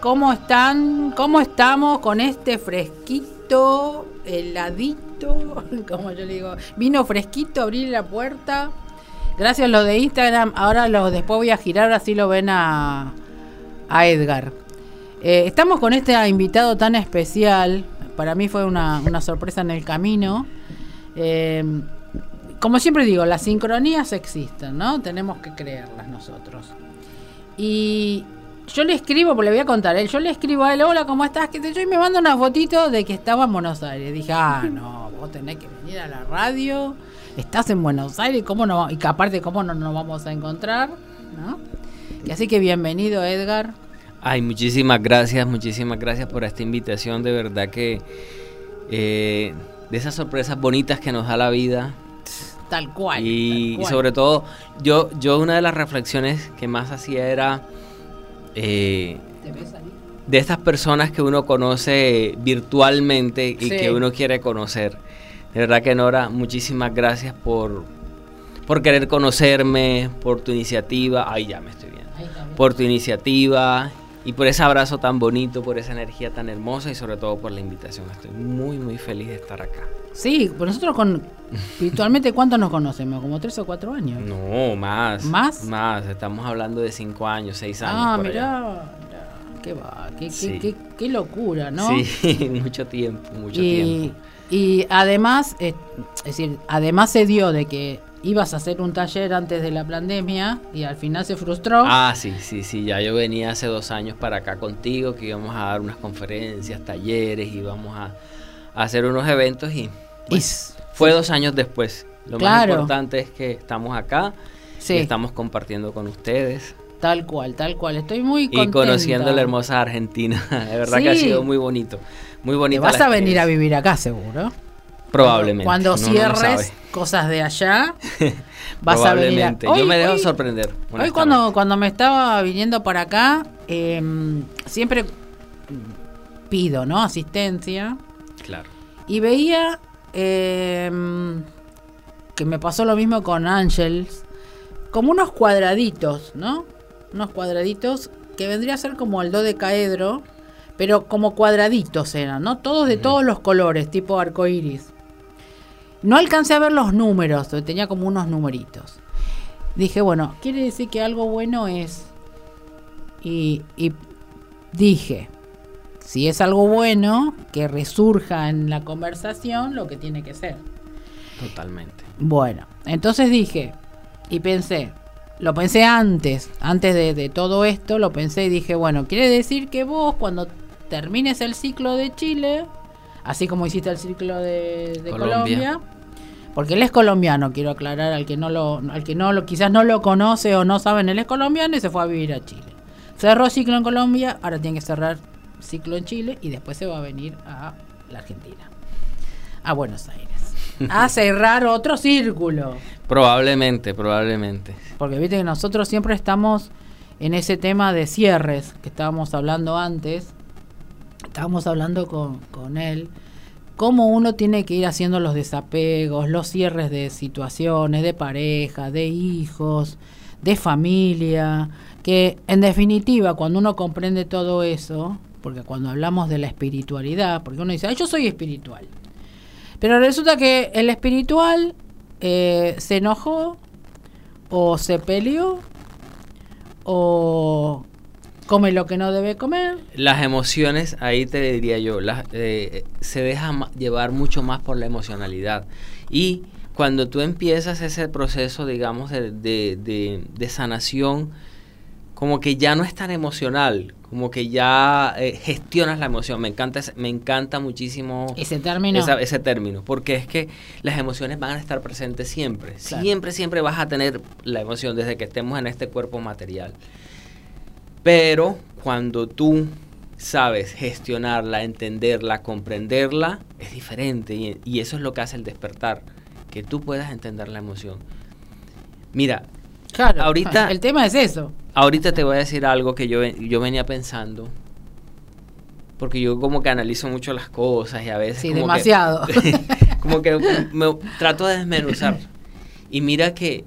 ¿cómo están? ¿Cómo estamos con este fresquito, heladito? Como yo le digo, vino fresquito, abrir la puerta. Gracias a los de Instagram, ahora los después voy a girar, así lo ven a, a Edgar. Eh, estamos con este invitado tan especial. Para mí fue una, una sorpresa en el camino. Eh, como siempre digo, las sincronías existen, ¿no? Tenemos que creerlas nosotros. Y yo le escribo, porque le voy a contar, ¿eh? yo le escribo a él, hola, ¿cómo estás? ¿Qué te yo? Y me manda una fotito de que estaba en Buenos Aires. Dije, ah, no, vos tenés que venir a la radio, estás en Buenos Aires, ¿cómo no? Y que aparte, ¿cómo no nos vamos a encontrar? ¿No? Y así que bienvenido, Edgar. Ay, muchísimas gracias, muchísimas gracias por esta invitación, de verdad que eh, de esas sorpresas bonitas que nos da la vida, Tal cual. Y, tal cual. sobre todo, yo, yo una de las reflexiones que más hacía era eh, de estas personas que uno conoce virtualmente y Sí. que uno quiere conocer. De verdad que Nora, muchísimas gracias por, por querer conocerme, por tu iniciativa. Ay, ya me estoy viendo. Por tu iniciativa y por ese abrazo tan bonito, por esa energía tan hermosa y sobre todo por la invitación. Estoy muy, muy feliz de estar acá. Sí, pues nosotros con virtualmente cuánto nos conocemos, como tres o cuatro años. No, más. ¿Más? Más. Estamos hablando de cinco años, seis años. ah, por allá. mirá, qué va, qué, qué- Sí. qué- qué locura, ¿no? Sí, mucho tiempo, mucho y, tiempo. y además, eh, es decir, además se dio de que ibas a hacer un taller antes de la pandemia y al final se frustró. Ah, sí, sí, sí. Ya yo venía hace dos años para acá contigo, que íbamos a dar unas conferencias, talleres, íbamos a, a hacer unos eventos y Y pues, fue dos años después. Lo más importante es que estamos acá sí, y estamos compartiendo con ustedes tal cual, tal cual. Estoy muy y contenta. conociendo la hermosa Argentina. De verdad que ha sido muy bonito. Muy Te bonito. vas a venir a vivir acá seguro. Probablemente. Cuando cierres cosas de allá, vas a venir a... Probablemente. Yo me dejo hoy- sorprender. Hoy cuando, cuando me estaba viniendo para acá, em, siempre pido, ¿no? Asistencia. Claro. Y veía em, que me pasó lo mismo con Ángels, como unos cuadraditos, ¿no? Unos cuadraditos que vendría a ser como el dodecaedro, pero como cuadraditos eran, ¿no? Todos de todos los colores, tipo arcoiris. No alcancé a ver los números, tenía como unos numeritos. Dije, bueno, quiere decir que algo bueno es. Y, y dije, si es algo bueno, que resurja en la conversación lo que tiene que ser. Totalmente. Bueno, entonces dije, y pensé, lo pensé antes, antes de, de todo esto, lo pensé y dije, bueno, quiere decir que vos cuando termines el ciclo de Chile, así como hiciste el ciclo de, de Colombia. Colombia, porque él es colombiano, quiero aclarar al que no lo, al que no lo, quizás no lo conoce o no saben, él es colombiano y se fue a vivir a Chile. Cerró ciclo en Colombia, ahora tiene que cerrar ciclo en Chile y después se va a venir a la Argentina, a Buenos Aires, a cerrar otro círculo. Probablemente, probablemente. Porque viste que nosotros siempre estamos en ese tema de cierres que estábamos hablando antes. Estábamos hablando con, con él. Cómo uno tiene que ir haciendo los desapegos, los cierres de situaciones, de pareja, de hijos, de familia. Que en definitiva, cuando uno comprende todo eso, porque cuando hablamos de la espiritualidad, porque uno dice, "Ay, yo soy espiritual. Pero resulta que el espiritual eh, se enojó o se peleó o come lo que no debe comer. Las emociones, ahí te diría yo, las, eh, se deja llevar mucho más por la emocionalidad. Y cuando tú empiezas ese proceso, digamos, de, de- de- de sanación, como que ya no es tan emocional, como que ya eh, gestionas la emoción. Me encanta, me encanta muchísimo Ese término. esa- ese término, porque es que las emociones van a estar presentes siempre. Claro. Siempre, siempre vas a tener la emoción desde que estemos en este cuerpo material. Pero cuando tú sabes gestionarla, entenderla, comprenderla, es diferente. Y, y eso es lo que hace el despertar, que tú puedas entender la emoción. Mira, Claro, ahorita- el tema es eso. Ahorita te voy a decir algo que yo, yo venía pensando. Porque yo como que analizo mucho las cosas y a veces... Sí, como que- demasiado. como que me trato de desmenuzar. Y mira que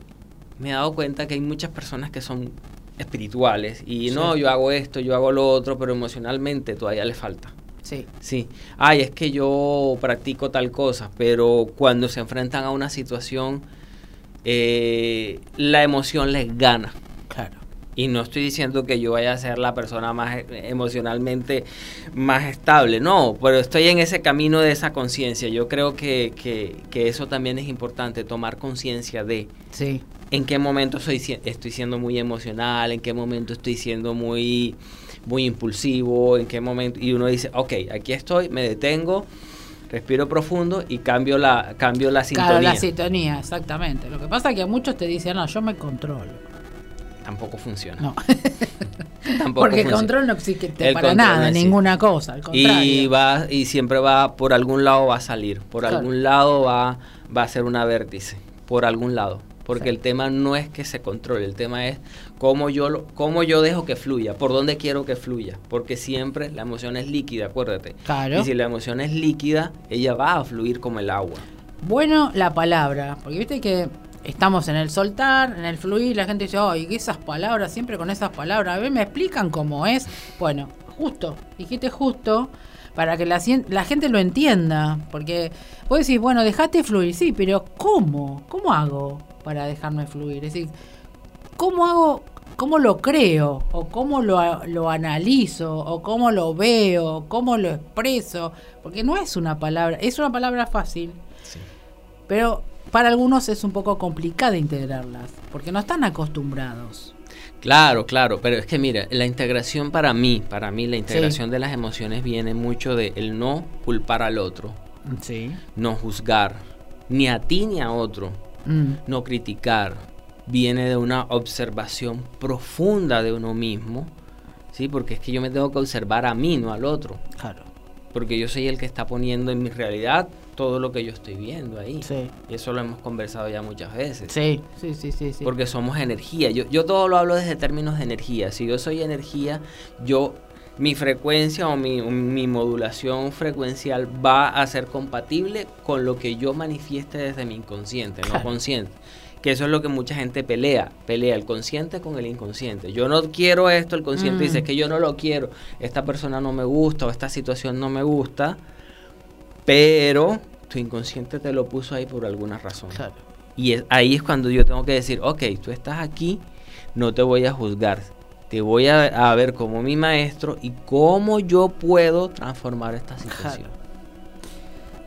me he dado cuenta que hay muchas personas que son espirituales y Sí. no, yo hago esto, yo hago lo otro, pero emocionalmente todavía le falta. Sí. Sí, ay, es que yo practico tal cosa, pero cuando se enfrentan a una situación, eh, la emoción les gana. Y no estoy diciendo que yo vaya a ser la persona más emocionalmente más estable, no, pero estoy en ese camino de esa conciencia. Yo creo que, que- que eso también es importante, tomar conciencia de Sí. en qué momento soy, estoy siendo muy emocional, en qué momento estoy siendo muy, muy impulsivo, en qué momento... Y uno dice, ok, aquí estoy, me detengo, respiro profundo y cambio la, cambio la sintonía. Claro, la sintonía, exactamente. Lo que pasa es que a muchos te dicen, no, yo me controlo. Tampoco funciona. No, Tampoco porque el control no existe El para nada, no ninguna cosa. Al contrario. Y va y siempre va por algún lado va a salir, por Claro. algún lado va va a ser una vértice, por algún lado, porque Sí. el tema no es que se controle, el tema es cómo yo lo, cómo yo dejo que fluya, por dónde quiero que fluya, porque siempre la emoción es líquida, acuérdate. Claro. Y si la emoción es líquida, ella va a fluir como el agua. Bueno, la palabra, porque viste que estamos en el soltar, en el fluir, la gente dice, ay, ¿qué esas palabras, siempre con esas palabras, a ver, me explican cómo es. Bueno, justo, dijiste justo, para que la, gente lo entienda, porque vos decís, bueno, dejate fluir, sí, pero ¿cómo? ¿Cómo hago para dejarme fluir? Es decir, ¿cómo hago, cómo lo creo? ¿O cómo lo, lo analizo? ¿O cómo lo veo? ¿Cómo lo expreso? Porque no es una palabra, es una palabra fácil, pero para algunos es un poco complicado integrarlas, porque no están acostumbrados. Claro, claro, pero es que mira, la integración para mí, para mí la integración de las emociones viene mucho de el no culpar al otro, Sí. no juzgar, ni a ti ni a otro, Mm, no criticar, viene de una observación profunda de uno mismo, ¿sí? Porque es que yo me tengo que observar a mí, no al otro, claro. porque yo soy el que está poniendo en mi realidad todo lo que yo estoy viendo ahí. Sí. Y eso lo hemos conversado ya muchas veces. Sí, sí, sí, sí. sí. Porque somos energía. Yo, yo todo lo hablo desde términos de energía. Si yo soy energía, yo mi frecuencia o mi, mi modulación frecuencial va a ser compatible con lo que yo manifieste desde mi inconsciente, no consciente. Que eso es lo que mucha gente pelea, pelea el consciente con el inconsciente. Yo no quiero esto, el consciente Mm. dice que yo no lo quiero, esta persona no me gusta o esta situación no me gusta, pero tu inconsciente te lo puso ahí por alguna razón. Claro. Y es- ahí es cuando yo tengo que decir, ok, tú estás aquí, no te voy a juzgar, te voy a, a ver como mi maestro y cómo yo puedo transformar esta situación.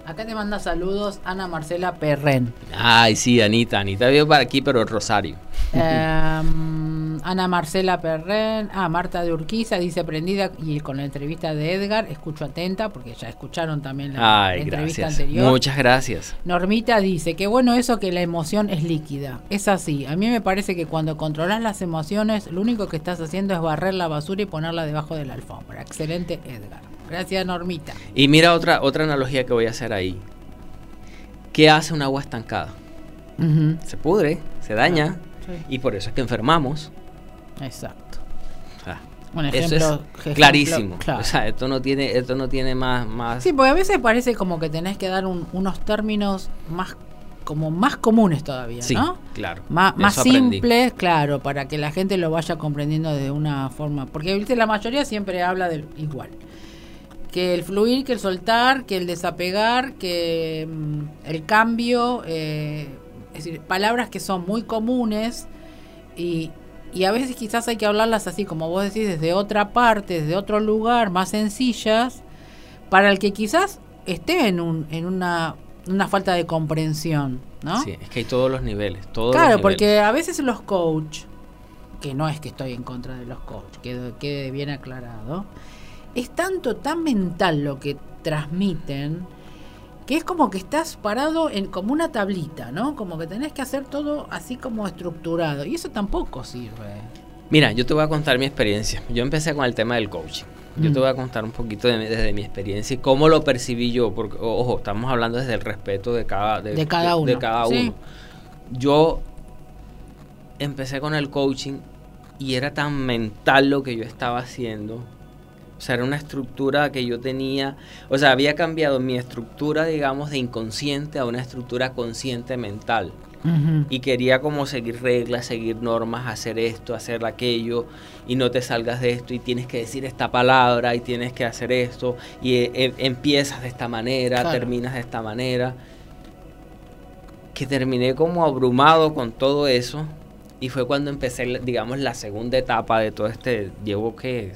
Acá te manda saludos Ana Marcela Perren. Ay, sí, Anita, Anita vive para aquí, pero Rosario. Em, Ana Marcela Perren. Ah, Marta de Urquiza dice prendida y con la entrevista de Edgar, escucho atenta porque ya escucharon también la, Ay, la entrevista gracias. anterior. Muchas gracias. Normita dice, qué bueno eso que la emoción es líquida. Es así. A mí me parece que cuando controlas las emociones, lo único que estás haciendo es barrer la basura y ponerla debajo de la alfombra. Excelente, Edgar. Gracias, Normita. Y mira otra, otra analogía que voy a hacer ahí. ¿Qué hace un agua estancada? Se pudre, se daña Sí, y por eso es que enfermamos. Exacto. Sea, Un eso ejemplo, es ejemplo, clarísimo. claro. O sea, esto no tiene, esto no tiene más, más. Sí, porque a veces parece como que tenés que dar un- unos términos más como más comunes todavía, Sí, ¿no? claro. Má- más simples, claro, para que la gente lo vaya comprendiendo de una forma. Porque ¿viste? la mayoría siempre habla del igual. Que el fluir, que el soltar, que el desapegar, que mm, el cambio. eh, es decir, palabras que son muy comunes y, y a veces quizás hay que hablarlas así, como vos decís, desde otra parte, desde otro lugar, más sencillas, para el que quizás esté en, un, en una, una falta de comprensión, ¿no? Sí, es que hay todos los niveles. Todos Claro, los porque niveles. a veces los coach, que no es que estoy en contra de los coach, quede, quede bien aclarado, es tanto tan mental lo que transmiten que es como que estás parado en como una tablita, ¿no? Como que tenés que hacer todo así como estructurado y eso tampoco sirve. Mira, yo te voy a contar mi experiencia. Yo empecé con el tema del coaching. Yo Mm. te voy a contar un poquito de desde mi experiencia y cómo lo percibí yo, porque, ojo, estamos hablando desde el respeto de cada, De cada uno, de cada sí. uno. Yo empecé con el coaching y era tan mental lo que yo estaba haciendo. O sea, era una estructura que yo tenía, o sea, había cambiado mi estructura, digamos, de inconsciente a una estructura consciente mental. y quería como seguir reglas, seguir normas, hacer esto, hacer aquello y no te salgas de esto y tienes que decir esta palabra y tienes que hacer esto y eh, eh, empiezas de esta manera, terminas de esta manera. Que terminé como abrumado con todo eso y fue cuando empecé, digamos, la segunda etapa de todo este, llevo que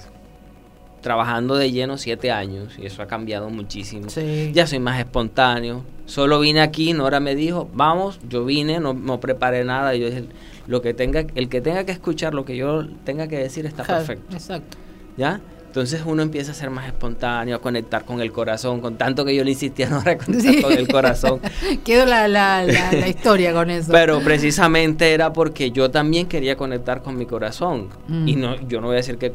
trabajando de lleno siete años y eso ha cambiado muchísimo. Ya soy más espontáneo. Solo vine aquí, Nora me dijo, vamos, yo vine, no, no preparé nada. Yo dije, lo que tenga, el que tenga que escuchar, lo que yo tenga que decir está perfecto. Exacto. ¿Ya? Entonces uno empieza a ser más espontáneo, a conectar con el corazón, con tanto que yo le insistía a Nora conectar con el corazón. Quedó la, la, la, historia con eso. Pero precisamente era porque yo también quería conectar con mi corazón. Mm. Y no, yo no voy a decir que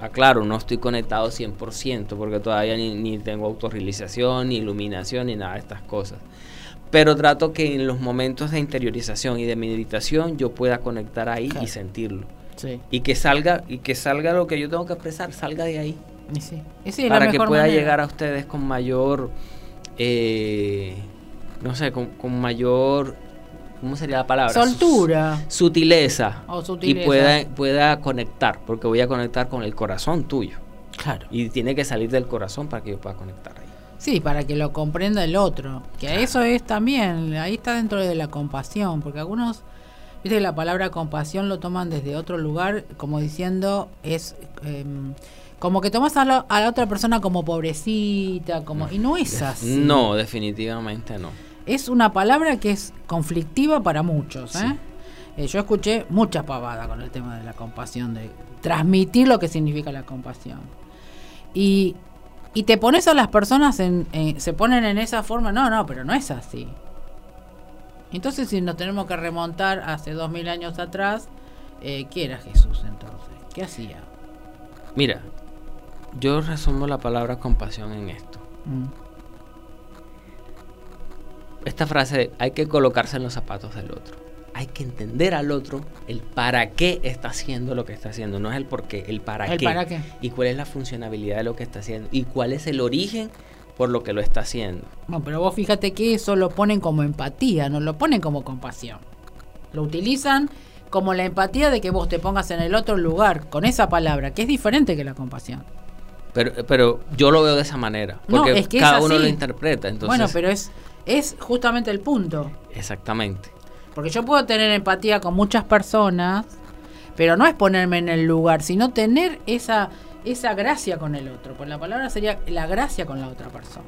aclaro, no estoy conectado 100% porque todavía ni, ni tengo autorrealización, ni iluminación, ni nada de estas cosas. Pero trato que en los momentos de interiorización y de meditación yo pueda conectar ahí y sentirlo. Y que salga y que salga lo que yo tengo que expresar, salga de ahí. para que pueda llegar a ustedes con mayor, eh, no sé, con, con mayor ¿cómo sería la palabra? Soltura. Sutileza. Y pueda, pueda conectar, porque voy a conectar con el corazón tuyo. Claro. Y tiene que salir del corazón para que yo pueda conectar ahí. Sí, para que lo comprenda el otro. Que eso es también, ahí está dentro de la compasión, porque algunos, viste, la palabra compasión lo toman desde otro lugar, como diciendo, es... Em, como que tomas a la, a la, otra persona como pobrecita, como y no es así. No, definitivamente no es una palabra que es conflictiva para muchos. ¿eh? ¿eh? yo escuché mucha pavada con el tema de la compasión, de transmitir lo que significa la compasión. Y, y te pones a las personas, en, se ponen en esa forma, no, no, pero no es así. Entonces, si nos tenemos que remontar hace dos mil años atrás, eh, ¿qué era Jesús entonces? ¿Qué hacía? Mira, yo resumo la palabra compasión en esto. Mm esta frase hay que colocarse en los zapatos del otro. Hay que entender al otro el para qué está haciendo lo que está haciendo. No es el por qué, el para el qué. Para qué. Y cuál es la funcionalidad de lo que está haciendo. Y cuál es el origen por lo que lo está haciendo. No, pero vos fíjate que eso lo ponen como empatía, no lo ponen como compasión. Lo utilizan como la empatía de que vos te pongas en el otro lugar con esa palabra, que es diferente que la compasión. Pero, pero yo lo veo de esa manera, porque cada uno lo interpreta. Entonces, bueno, pero es es justamente el punto. Exactamente. Porque yo puedo tener empatía con muchas personas, pero no es ponerme en el lugar, sino tener esa, esa gracia con el otro. Pues la palabra sería la gracia con la otra persona.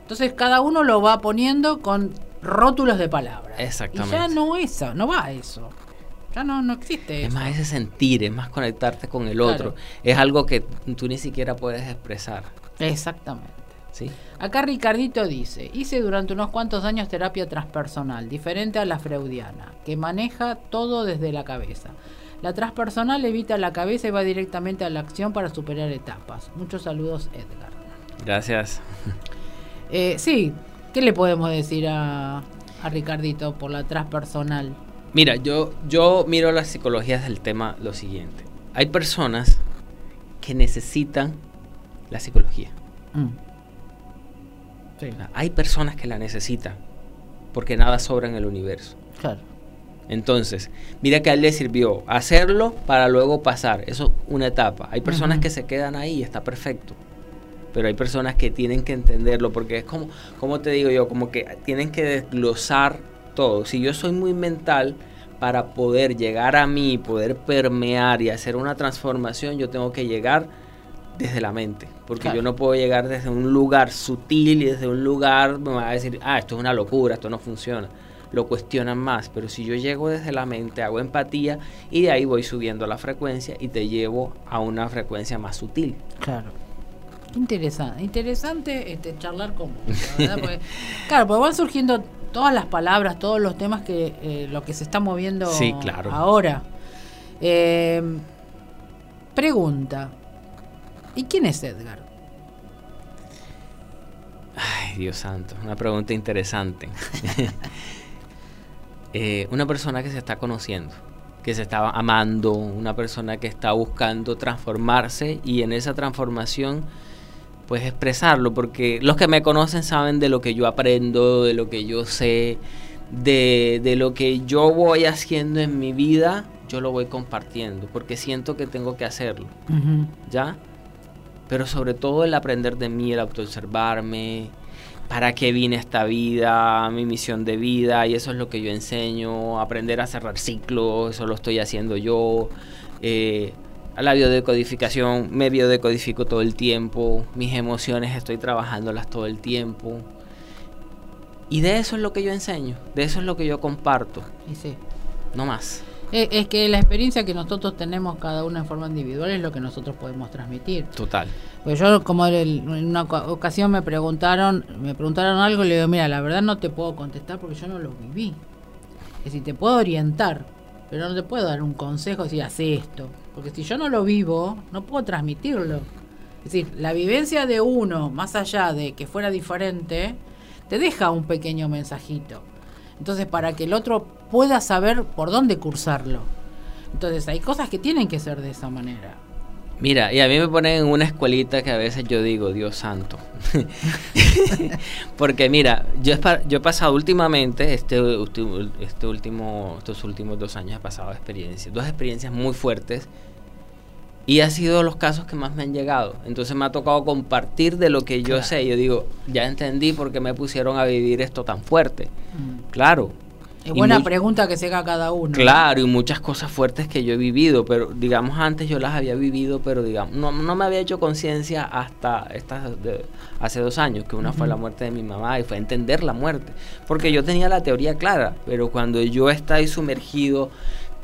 Entonces cada uno lo va poniendo con rótulos de palabras. Exactamente. Y ya no eso, no va a eso. Ya no, no existe. Es más ese sentir, es más conectarte con el otro. Es algo que tú ni siquiera puedes expresar. Exactamente. Acá Ricardito dice, hice durante unos cuantos años terapia transpersonal, diferente a la freudiana, que maneja todo desde la cabeza. La transpersonal evita la cabeza y va directamente a la acción para superar etapas. Muchos saludos, Edgar. Gracias. Eh, sí, ¿qué le podemos decir a, a Ricardito por la transpersonal? Mira, yo, yo miro las psicologías del tema lo siguiente. Hay personas que necesitan la psicología. Mm. Hay personas que la necesitan porque nada sobra en el universo. Claro. Entonces, mira que a él le sirvió hacerlo para luego pasar. Eso es una etapa. Hay personas que se quedan ahí y está perfecto. Pero hay personas que tienen que entenderlo porque es como, como te digo yo, como que tienen que desglosar todo. Si yo soy muy mental, para poder llegar a mí, poder permear y hacer una transformación, yo tengo que llegar desde la mente. Porque yo no puedo llegar desde un lugar sutil y desde un lugar me va a decir, ah, esto es una locura, esto no funciona. Lo cuestionan más, pero si yo llego desde la mente, hago empatía y de ahí voy subiendo la frecuencia y te llevo a una frecuencia más sutil. Claro. Interesante, interesante este, charlar con vos, claro, porque van surgiendo todas las palabras, todos los temas que eh, lo que se está moviendo sí, claro. ahora. Eh, pregunta, ¿Y quién es Edgar? Ay, Dios santo, una pregunta interesante. Eh, una persona que se está conociendo, que se está amando, una persona que está buscando transformarse y en esa transformación pues expresarlo, porque los que me conocen saben de lo que yo aprendo, de lo que yo sé, de, de lo que yo voy haciendo en mi vida, yo lo voy compartiendo, porque siento que tengo que hacerlo. ¿ya? Pero sobre todo el aprender de mí, el autoobservarme, para qué vine esta vida, mi misión de vida, y eso es lo que yo enseño, aprender a cerrar ciclos, eso lo estoy haciendo yo. eh, la biodecodificación, me biodecodifico todo el tiempo, mis emociones estoy trabajándolas todo el tiempo. Y de eso es lo que yo enseño, de eso es lo que yo comparto, Y sí. no más. Es, es que la experiencia que nosotros tenemos cada uno en forma individual es lo que nosotros podemos transmitir. Total. Pues yo como en una oca- ocasión me preguntaron, me preguntaron algo y le digo, mira, la verdad no te puedo contestar porque yo no lo viví. Es decir, te puedo orientar, pero no te puedo dar un consejo, decir, hace esto. Porque si yo no lo vivo, no puedo transmitirlo. Es decir, la vivencia de uno, más allá de que fuera diferente, te deja un pequeño mensajito. Entonces, para que el otro pueda saber por dónde cursarlo. Entonces, hay cosas que tienen que ser de esa manera. Mira, y a mí me ponen en una escuelita que a veces yo digo, Dios santo. Porque mira, yo yo he pasado últimamente, este, este último, estos últimos dos años he pasado experiencias, dos experiencias muy fuertes. Y ha sido los casos que más me han llegado. Entonces me ha tocado compartir de lo que yo Claro. sé. Yo digo, ya entendí por qué me pusieron a vivir esto tan fuerte. Mm. Claro. Es Y buena pregunta que se haga cada uno. Claro, y muchas cosas fuertes que yo he vivido, pero digamos antes yo las había vivido, pero digamos, no, no me había hecho conciencia hasta estas de- hace dos años, que una fue la muerte de mi mamá y fue entender la muerte, porque yo tenía la teoría clara, pero cuando yo estoy sumergido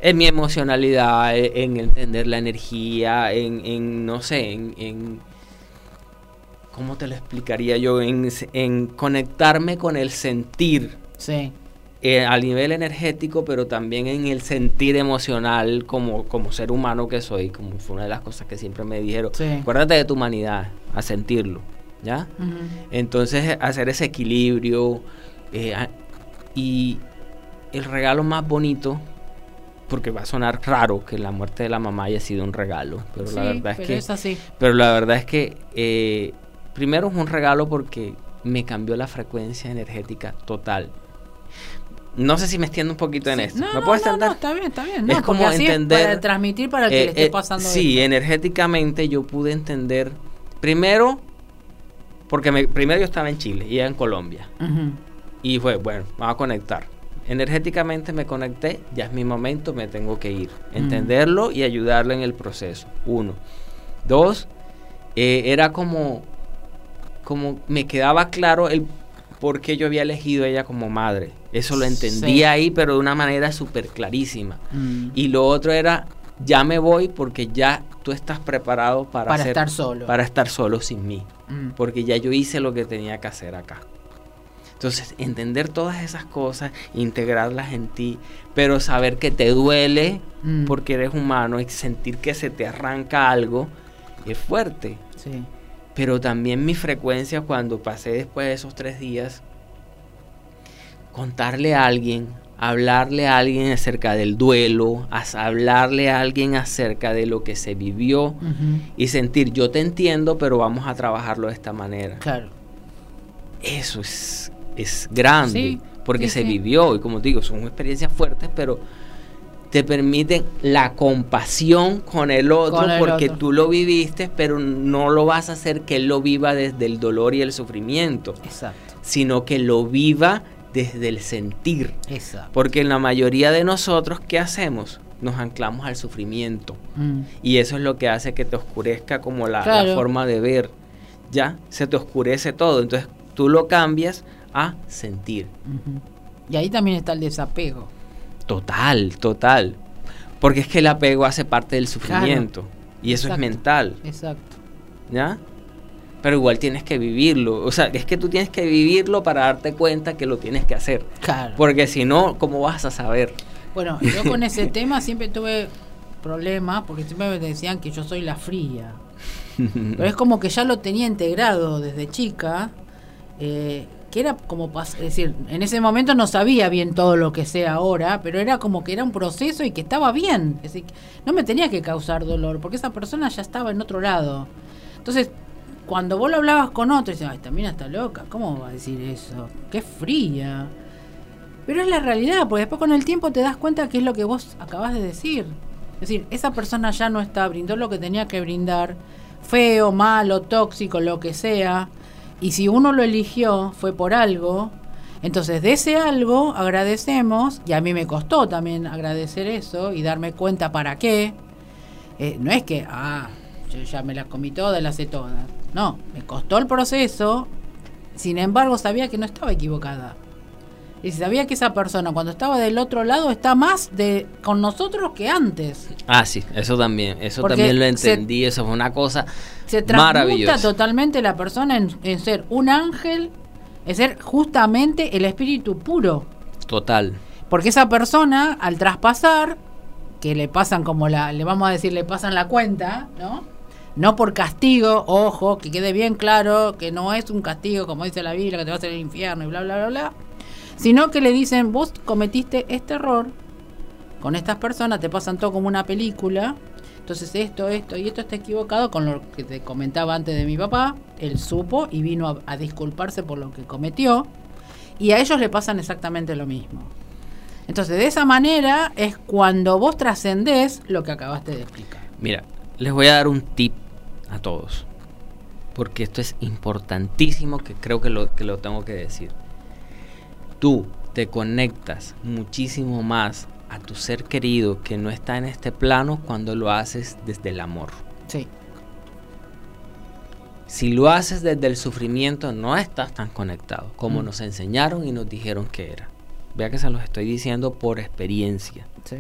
en mi emocionalidad, e- en entender la energía, en, en, no sé, en, en- ¿cómo te lo explicaría yo? En, en conectarme con el sentir Sí. eh, a nivel energético, pero también en el sentir emocional como, como ser humano que soy, como fue una de las cosas que siempre me dijeron. Sí. Acuérdate de tu humanidad, a sentirlo, ¿ya? Entonces, hacer ese equilibrio eh, y el regalo más bonito, porque va a sonar raro que la muerte de la mamá haya sido un regalo, pero la verdad es pero que es así. pero la verdad es que eh, primero es un regalo porque me cambió la frecuencia energética total. No sé si me extiendo un poquito en esto. No, ¿Me no, puedo no, está bien, está bien. Es como así entender- para transmitir para el que Eh, le esté eh, pasando sí, esto. energéticamente yo pude entender. Primero, porque me- primero yo estaba en Chile y ella en Colombia. Y fue, bueno, vamos a conectar. Energéticamente me conecté, ya es mi momento, me tengo que ir. Entenderlo y ayudarlo en el proceso. Uno. Dos, eh, era como, como me quedaba claro el por qué yo había elegido a ella como madre. Eso lo entendí Sí. ahí, pero de una manera súper clarísima. Mm. Y lo otro era, ya me voy porque ya tú estás preparado para, Para hacer- estar solo. Para estar solo sin mí Mm. porque ya yo hice lo que tenía que hacer acá. Entonces, entender todas esas cosas, integrarlas en ti, pero saber que te duele Mm. porque eres humano y sentir que se te arranca algo es fuerte. Sí. Pero también mi frecuencia cuando pasé después de esos tres días, contarle a alguien, hablarle a alguien acerca del duelo, hablarle a alguien acerca de lo que se vivió y sentir, yo te entiendo, pero vamos a trabajarlo de esta manera. Claro. Eso es, es grande, Sí, porque sí, se sí. vivió y como digo, son experiencias fuertes, pero te permiten la compasión con el otro Con el porque otro. tú lo viviste, pero no lo vas a hacer que él lo viva desde el dolor y el sufrimiento, Exacto. sino que lo viva desde el sentir. Exacto. Porque en la mayoría de nosotros, ¿qué hacemos? Nos anclamos al sufrimiento. Mm. Y eso es lo que hace que te oscurezca como la, la forma de ver. Ya, se te oscurece todo. Entonces tú lo cambias a sentir. Y ahí también está el desapego. Total, total. Porque es que el apego hace parte del sufrimiento. Y eso Exacto. es mental. Exacto. ¿Ya? Pero igual tienes que vivirlo. O sea, es que tú tienes que vivirlo para darte cuenta que lo tienes que hacer. Claro. Porque si no, ¿cómo vas a saber? Bueno, yo con ese tema siempre tuve problemas porque siempre me decían que yo soy la fría. Pero es como que ya lo tenía integrado desde chica, eh, que era como, es decir, en ese momento no sabía bien todo lo que sé ahora, pero era como que era un proceso y que estaba bien. Es decir, no me tenía que causar dolor, porque esa persona ya estaba en otro lado. Entonces, cuando vos lo hablabas con otro, decías, ay, también está loca, ¿cómo va a decir eso? Qué fría. Pero es la realidad, porque después con el tiempo te das cuenta que es lo que vos acabas de decir. Es decir, esa persona ya no está, brindó lo que tenía que brindar, feo, malo, tóxico, lo que sea, y si uno lo eligió fue por algo, entonces de ese algo agradecemos, y a mí me costó también agradecer eso y darme cuenta para qué. Eh, no es que, ah, yo ya me las comí todas, las sé todas. No, me costó el proceso, sin embargo sabía que no estaba equivocada. Y sabía que esa persona cuando estaba del otro lado está más de con nosotros que antes. Ah, sí, eso también, eso también lo entendí, eso fue una cosa se transmuta totalmente la persona en, ser un ángel, en ser justamente el espíritu puro. Total. Porque esa persona, al traspasar, que le pasan como la, le vamos a decir, le pasan la cuenta, ¿no? No por castigo, ojo, que quede bien claro que no es un castigo, como dice la Biblia, que te vas al infierno y bla, bla, bla, bla. Sino que le dicen, vos cometiste este error con estas personas, te pasan todo como una película, entonces esto, esto y esto está equivocado con lo que te comentaba antes de mi papá. Él supo y vino a, disculparse por lo que cometió. Y a ellos le pasan exactamente lo mismo. Entonces de esa manera es cuando vos trascendés lo que acabaste de explicar. Mira, les voy a dar un tip a todos. Porque esto es importantísimo que creo que lo, que lo tengo que decir. Tú te conectas muchísimo más a tu ser querido que no está en este plano cuando lo haces desde el amor. Sí. Si lo haces desde el sufrimiento, no estás tan conectado como mm. nos enseñaron y nos dijeron que era. Vea que se los estoy diciendo por experiencia. Sí.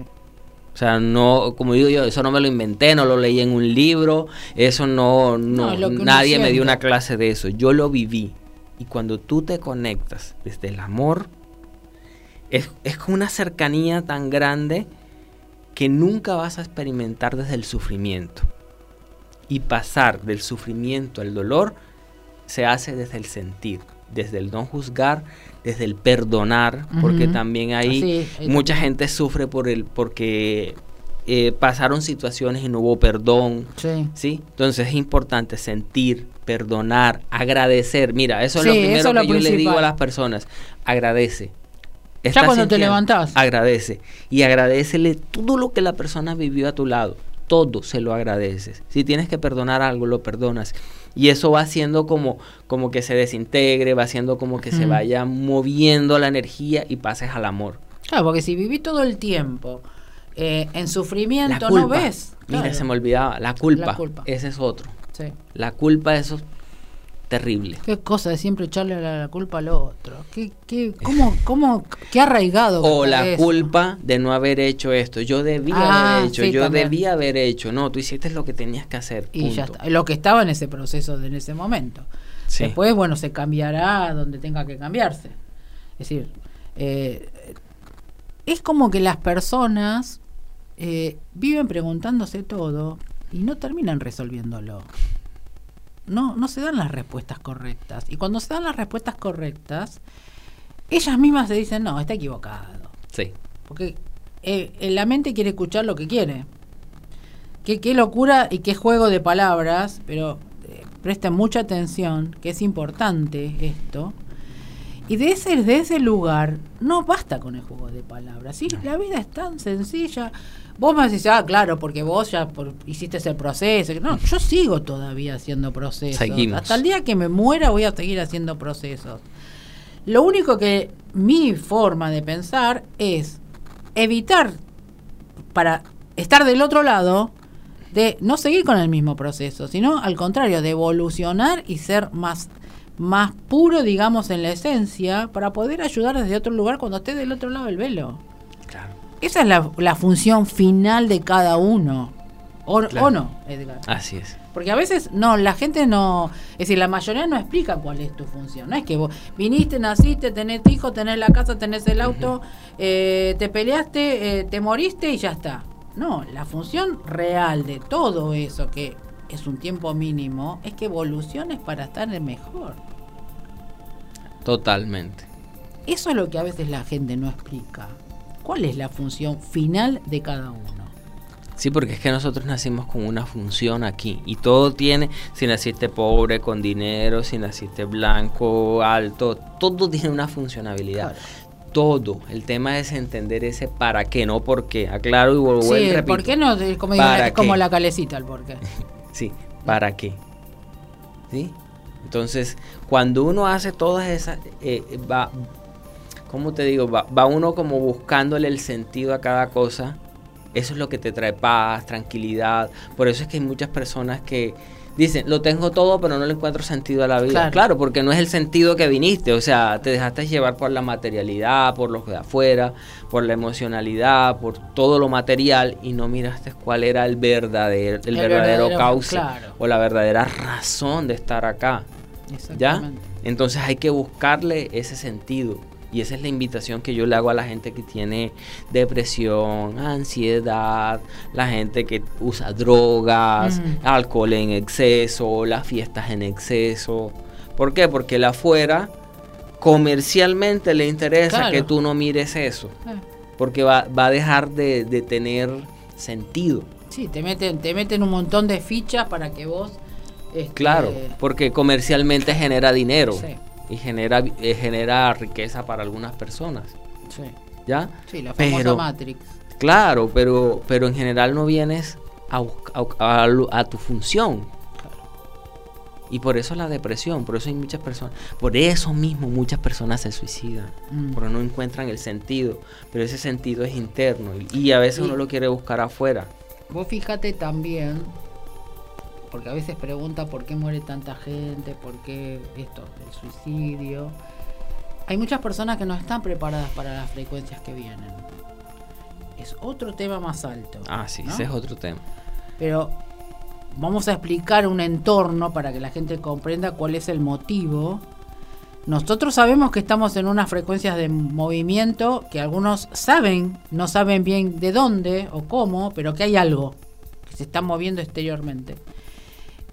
O sea, no, como digo yo, eso no me lo inventé, no lo leí en un libro, eso no, no, nadie me dio una clase de eso, yo lo viví. Y cuando tú te conectas desde el amor, es, es una cercanía tan grande que nunca vas a experimentar desde el sufrimiento. Y pasar del sufrimiento al dolor se hace desde el sentir, desde el no juzgar, desde el perdonar, porque también ahí mucha gente sufre por el, porque eh, pasaron situaciones y no hubo perdón. Sí. Entonces es importante sentir, perdonar, agradecer. Mira, eso es lo primero que yo le digo a las personas. Agradece ya cuando te levantás. Agradece. Y agradecele todo lo que la persona vivió a tu lado. Todo se lo agradeces. Si tienes que perdonar algo, lo perdonas. Y eso va haciendo como, como que se desintegre, va haciendo como que se vaya moviendo la energía y pases al amor. Claro, porque si viví todo el tiempo eh, en sufrimiento, no ves. Mira, se me olvidaba, la culpa, la culpa. Ese es otro. Sí. La culpa, eso terrible. Qué cosa de siempre echarle la, culpa al otro. ¿Qué, qué, cómo, cómo, qué arraigado. O la culpa de no haber hecho esto. Yo debía haber ah, hecho, yo debía haber hecho. No, tú hiciste lo que tenías que hacer. Y ya está. Lo que estaba en ese proceso en ese momento. Después, bueno, se cambiará donde tenga que cambiarse. Es decir, eh, es como que las personas eh, viven preguntándose todo y no terminan resolviéndolo no, no se dan las respuestas correctas. Y cuando se dan las respuestas correctas, ellas mismas se dicen, no, está equivocado. Sí. Porque eh, la mente quiere escuchar lo que quiere. Qué, qué locura y qué juego de palabras, pero eh, presten mucha atención, que es importante esto. Y de ese, de ese lugar no basta con el juego de palabras. ¿sí? La vida es tan sencilla. Vos me decís, ah, claro, porque vos ya hiciste ese proceso. No, yo sigo todavía haciendo procesos. Hasta el día que me muera voy a seguir haciendo procesos. Lo único que mi forma de pensar es evitar para estar del otro lado de no seguir con el mismo proceso, sino al contrario, de evolucionar y ser más más puro, digamos, en la esencia, para poder ayudar desde otro lugar cuando esté del otro lado del velo. Claro. Esa es la, función final de cada uno. O, no, Edgar. Así es. Porque a veces no, la gente no, es decir, la mayoría no explica cuál es tu función. No es que vos viniste, naciste, tenés hijos, tenés la casa, tenés el auto, eh, te peleaste, eh, te moriste y ya está. No, la función real de todo eso, que es un tiempo mínimo, es que evoluciones para estar mejor. Totalmente. Eso es lo que a veces la gente no explica. ¿Cuál es la función final de cada uno? Sí, porque es que nosotros nacimos con una función aquí y todo tiene, si naciste pobre, con dinero, si naciste blanco, alto, todo tiene una funcionalidad. todo. El tema es entender ese para qué, no por qué. Aclaro y vuelvo Sí, el repito. por qué no, es como, digo, ¿Para es como la calecita el por qué. Sí, ¿para qué? ¿Sí? Entonces, cuando uno hace todas esas, eh, eh, va, ¿cómo te digo? Va, va uno como buscándole el sentido a cada cosa. Eso es lo que te trae paz, tranquilidad. Por eso es que hay muchas personas que dicen, lo tengo todo, pero no le encuentro sentido a la vida. Claro. Claro, porque no es el sentido que viniste. O sea, te dejaste llevar por la materialidad, por lo de afuera, por la emocionalidad, por todo lo material y no miraste cuál era el verdadero, el El verdadero, claro. o la verdadera razón de estar acá. ¿Ya? Entonces hay que buscarle ese sentido. Y esa es la invitación que yo le hago a la gente que tiene depresión, ansiedad, la gente que usa drogas, Ujú. alcohol en exceso, las fiestas en exceso. ¿Por qué? Porque el afuera comercialmente le interesa Claro. que tú no mires eso. Porque va, va a dejar de, de tener sentido. Sí, te meten, te meten un montón de fichas para que vos. este, Claro, porque comercialmente genera dinero Sí, y genera, eh, genera riqueza para algunas personas. sí. ¿Ya? Sí, la famosa Pero- Matrix. Claro, pero, pero en general no vienes a, a- a tu función. Y por eso la depresión, por eso hay muchas personas, por eso mismo muchas personas se suicidan, Mm. porque no encuentran el sentido, pero ese sentido es interno y, y a veces uno lo quiere buscar afuera. Vos fíjate también, porque a veces pregunta por qué muere tanta gente, por qué esto, el suicidio. Hay muchas personas que no están preparadas para las frecuencias que vienen. Es otro tema más alto. Ah, sí, ¿no? ese es otro tema. Pero vamos a explicar un entorno para que la gente comprenda cuál es el motivo. Nosotros sabemos que estamos en unas frecuencias de movimiento que algunos saben, no saben bien de dónde o cómo, pero que hay algo que se está moviendo exteriormente.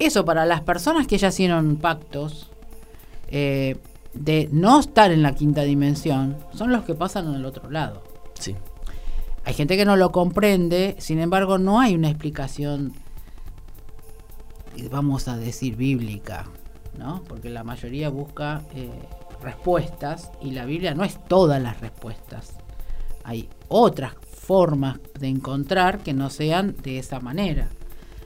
Eso para las personas que ya hicieron pactos eh, de no estar en la quinta dimensión, son los que pasan el otro lado. Sí. Hay gente que no lo comprende, sin embargo no hay una explicación, vamos a decir, bíblica, ¿no? Porque la mayoría busca eh, respuestas y la Biblia no es todas las respuestas. Hay otras formas de encontrar que no sean de esa manera.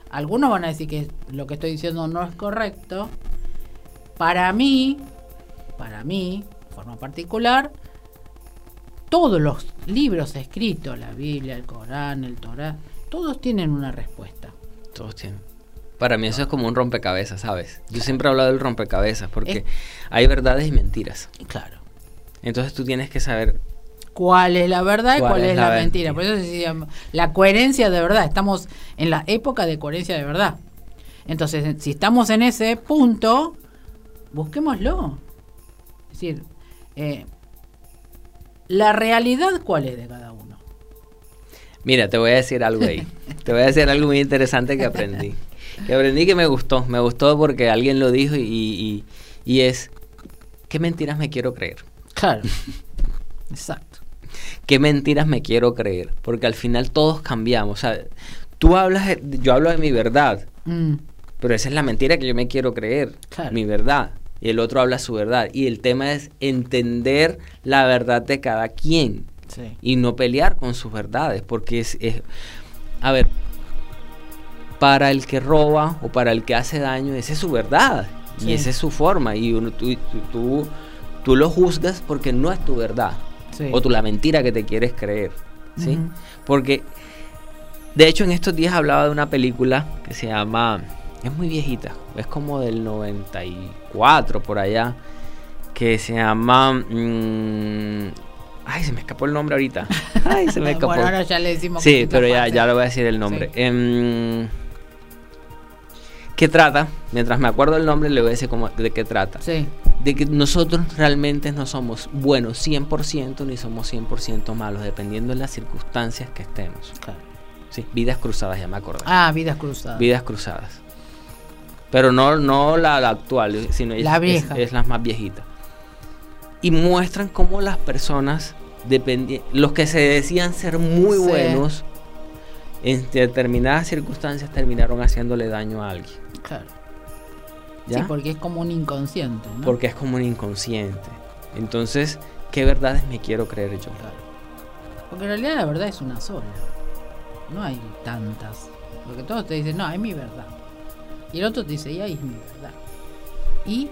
Algunos van a decir que lo que estoy diciendo no es correcto. Para mí, para mí, de forma particular, todos los libros escritos, la Biblia, el Corán, el Torá, todos tienen una respuesta. Todos tienen. Para mí eso es como un rompecabezas, ¿sabes? Yo siempre he hablado del rompecabezas porque Es- hay verdades y mentiras. Claro. Entonces tú tienes que saber ¿Cuál es la verdad y ¿Cuál cuál, es es, la la mentira? Por eso llama la coherencia de verdad. Estamos en la época de coherencia de verdad. Entonces, si estamos en ese punto, busquémoslo. Es decir, eh, la realidad cuál es de cada uno. Mira, te voy a decir algo ahí. te voy a decir algo muy interesante que aprendí. Que aprendí que me gustó. Me gustó porque alguien lo dijo y, y- y es, ¿qué mentiras me quiero creer? Claro. Exacto. ¿Qué mentiras me quiero creer? Porque al final todos cambiamos. O sea, tú hablas, de- yo hablo de mi verdad, Mm, pero esa es la mentira que yo me quiero creer. Claro. Mi verdad. Y el otro habla su verdad. Y el tema es entender la verdad de cada quien. sí. y no pelear con sus verdades, porque es, es- a ver, para el que roba o para el que hace daño, esa es su verdad Sí. y esa es su forma y uno, tú, tú, tú, tú lo juzgas porque no es tu verdad Sí. o tú la mentira que te quieres creer, ¿sí? Porque, de hecho, en estos días hablaba de una película que se llama, es muy viejita, es como del 94 por allá, que se llama... mm, ay, se me escapó el nombre ahorita. Ay, se me escapó. Bueno, ahora ya le decimos Sí, pero ya, ya le voy a decir el nombre. Sí. Em, ¿Qué trata? Mientras me acuerdo el nombre, le voy a decir cómo, de qué trata. Sí, De que nosotros realmente no somos buenos 100% ni somos 100% malos, dependiendo de las circunstancias que estemos. claro. Sí, vidas cruzadas, ya me acordé. Ah, vidas cruzadas. Vidas cruzadas. Pero no, no la, la actual, sino es, La es- vieja. Es, las más viejitas. Y muestran cómo las personas, los que se decían ser muy Sí. buenos, en determinadas circunstancias terminaron haciéndole daño a alguien. Claro. ¿ya? Sí, porque es como un inconsciente, ¿no? porque es como un inconsciente. Entonces, ¿qué verdades me quiero creer yo? Porque en realidad la verdad es una sola. No hay tantas. Porque todos te dicen, no, es mi verdad. Y el otro te dice, y ahí es mi verdad. ¿Y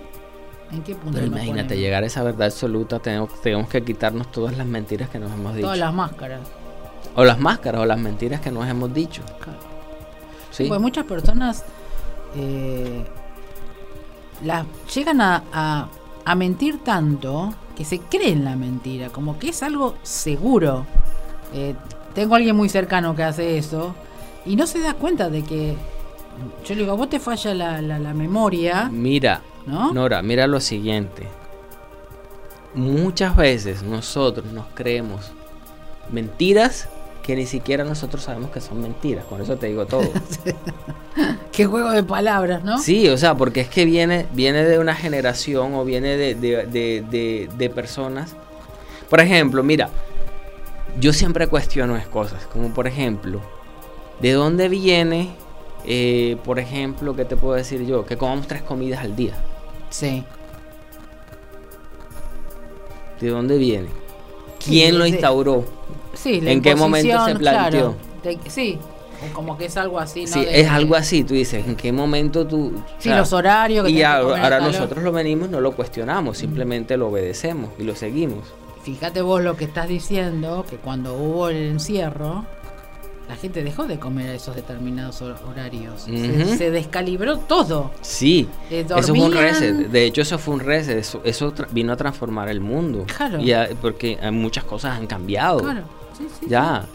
en qué punto? Pero imagínate, llegar a esa verdad absoluta, tenemos, tenemos que quitarnos todas las mentiras que nos hemos dicho. Todas las máscaras. O las máscaras o las mentiras que nos hemos dicho. Claro. ¿Sí? Pues muchas personas eh, las, llegan a, a, mentir tanto que se creen la mentira, como que es algo seguro. Eh, tengo a alguien muy cercano que hace eso y no se da cuenta de que yo le digo, a vos te falla la, la, memoria. Mira, ¿no? Nora, mira lo siguiente. Muchas veces nosotros nos creemos mentiras que ni siquiera nosotros sabemos que son mentiras. Con eso te digo todo. Qué juego de palabras, ¿no? Sí, o sea, porque es que viene, viene de una generación o viene de, de, de, personas. Por ejemplo, mira, yo siempre cuestiono es cosas, como por ejemplo, ¿de dónde viene, eh, por ejemplo, qué te puedo decir yo? Que comamos tres comidas al día. Sí. ¿De dónde viene? ¿Quién lo instauró? Sí, ¿En qué momento se planteó? sí, como que es algo así, ¿no? Sí, es algo así, tú dices, ¿en qué momento tú... Sí, los horarios. Que y ahora, nosotros lo venimos, no lo cuestionamos, simplemente lo obedecemos y lo seguimos. Fíjate vos lo que estás diciendo, que cuando hubo el encierro, la gente dejó de comer a esos determinados horarios. se, descalibró todo. Sí, eh, eso fue un reset. De hecho, eso fue un reset. Eso, vino a transformar el mundo. Claro. Y porque muchas cosas han cambiado. Claro. Sí, sí, ya.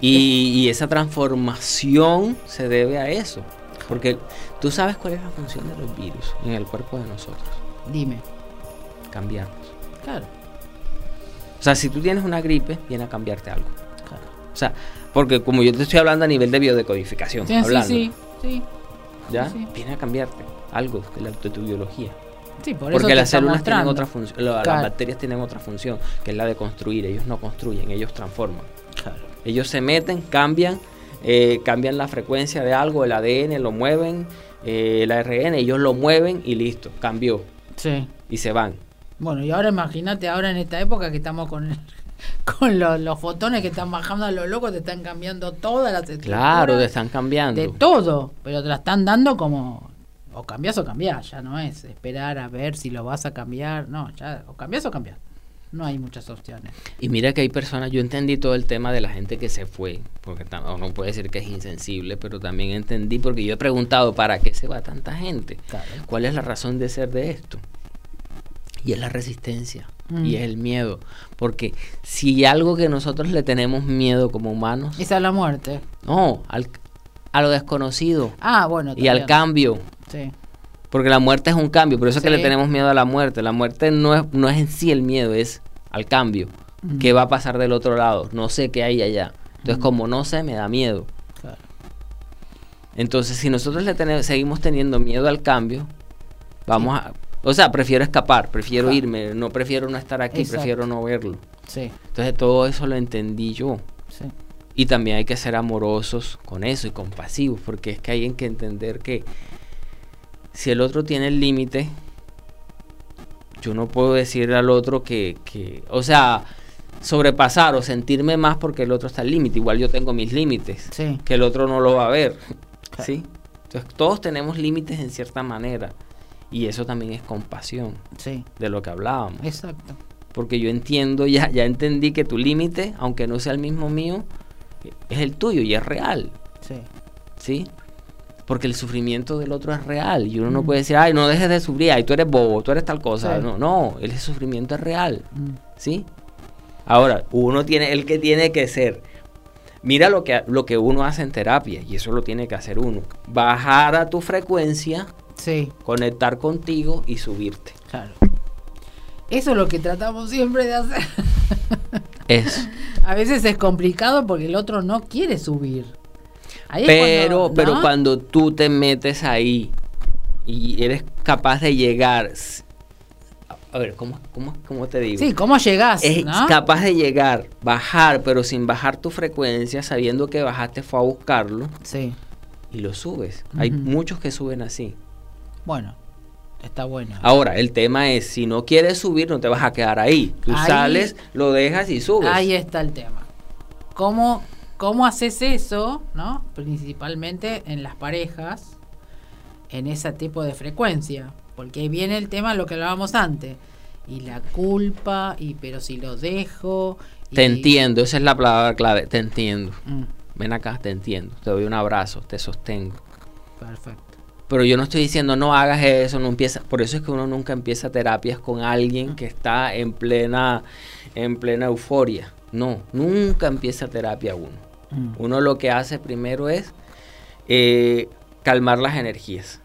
Y, esa transformación se debe a eso. Porque tú sabes cuál es la función de los virus en el cuerpo de nosotros. Dime. Cambiarnos. Claro. O sea, si tú tienes una gripe, viene a cambiarte algo. Claro. O sea, porque como yo te estoy hablando a nivel de biodecodificación, sí, hablando, sí, sí, ¿ya? Viene a cambiarte algo de, tu biología. Sí, por Porque las células tienen otra función, las bacterias tienen otra función, que es la de construir. Ellos no construyen, ellos transforman. Claro. Ellos se meten, cambian, eh, cambian la frecuencia de algo, el ADN, lo mueven, eh, el ARN, ellos lo mueven y listo, cambió. Sí. Y se van. Bueno, y ahora imagínate, ahora en esta época que estamos con con los, fotones que están bajando a lo loco, te están cambiando todas las Claro, te están cambiando. De todo, pero te la están dando como o cambias o cambias, ya no es esperar a ver si lo vas a cambiar, no, ya o cambias o cambias. No hay muchas opciones. Y mira que hay personas, yo entendí todo el tema de la gente que se fue, porque no puede decir que es insensible, pero también entendí porque yo he preguntado, ¿para qué se va tanta gente? ¿Cuál es la razón de ser de esto? Y es la resistencia. Mm. Y es el miedo. Porque si algo que nosotros le tenemos miedo como humanos. Es a la muerte. No, al, a lo desconocido. Ah, bueno. Y al cambio. Sí. Porque la muerte es un cambio. Por eso es que le tenemos miedo a la muerte. La muerte no es, no es en sí el miedo, es al cambio. Mm. ¿Qué va a pasar del otro lado? No sé qué hay allá. Entonces, mm. como no sé, me da miedo. Claro. Entonces, si nosotros le tenemos, seguimos teniendo miedo al cambio, vamos a o sea, prefiero escapar, prefiero irme, no prefiero no estar aquí, prefiero no verlo. Sí. Entonces todo eso lo entendí yo. Sí. Y también hay que ser amorosos con eso y compasivos, porque es que hay que entender que si el otro tiene el límite, yo no puedo decir al otro que, que, o sea, sobrepasar o sentirme más porque el otro está al límite. Igual yo tengo mis límites, sí. que el otro no lo va a ver. ¿sí? Entonces todos tenemos límites en cierta manera. Y eso también es compasión. Sí. De lo que hablábamos. Exacto. Porque yo entiendo, ya, ya entendí que tu límite, aunque no sea el mismo mío, es el tuyo y es real. Sí. ¿Sí? Porque el sufrimiento del otro es real. Y uno no mm. puede decir, ay, no dejes de sufrir, ay, tú eres bobo, tú eres tal cosa. No, no, el sufrimiento es real. Mm. ¿Sí? Ahora, uno tiene, el que tiene que ser. Mira lo que, lo que uno hace en terapia, y eso lo tiene que hacer uno. Bajar a tu frecuencia Sí. Conectar contigo y subirte. Claro. Eso es lo que tratamos siempre de hacer. Eso. A veces es complicado porque el otro no quiere subir. pero, pero cuando tú te metes ahí y eres capaz de llegar. A ver, ¿cómo, cómo, te digo? Sí, ¿cómo llegas? Es capaz de llegar, bajar, pero sin bajar tu frecuencia, sabiendo que bajaste fue a buscarlo. Sí. Y lo subes. Hay muchos que suben así. Bueno, Está bueno. Ahora, el tema es, si no quieres subir, no te vas a quedar ahí. Tú Ahí- sales, lo dejas y subes. Ahí está el tema. ¿Cómo, ¿Cómo haces eso, no? Principalmente en las parejas, en ese tipo de frecuencia. Porque ahí viene el tema, lo que hablábamos antes. Y la culpa, y pero si lo dejo. y- Te entiendo, esa es la palabra clave, te entiendo. Mm, Ven acá, te entiendo. Te doy un abrazo, te sostengo. perfecto. Pero yo no estoy diciendo no hagas eso, no empieza. Por eso es que uno nunca empieza terapias con alguien que está en plena, en plena euforia. No, nunca empieza terapia uno. Mm, Uno lo que hace primero es eh, calmar las energías.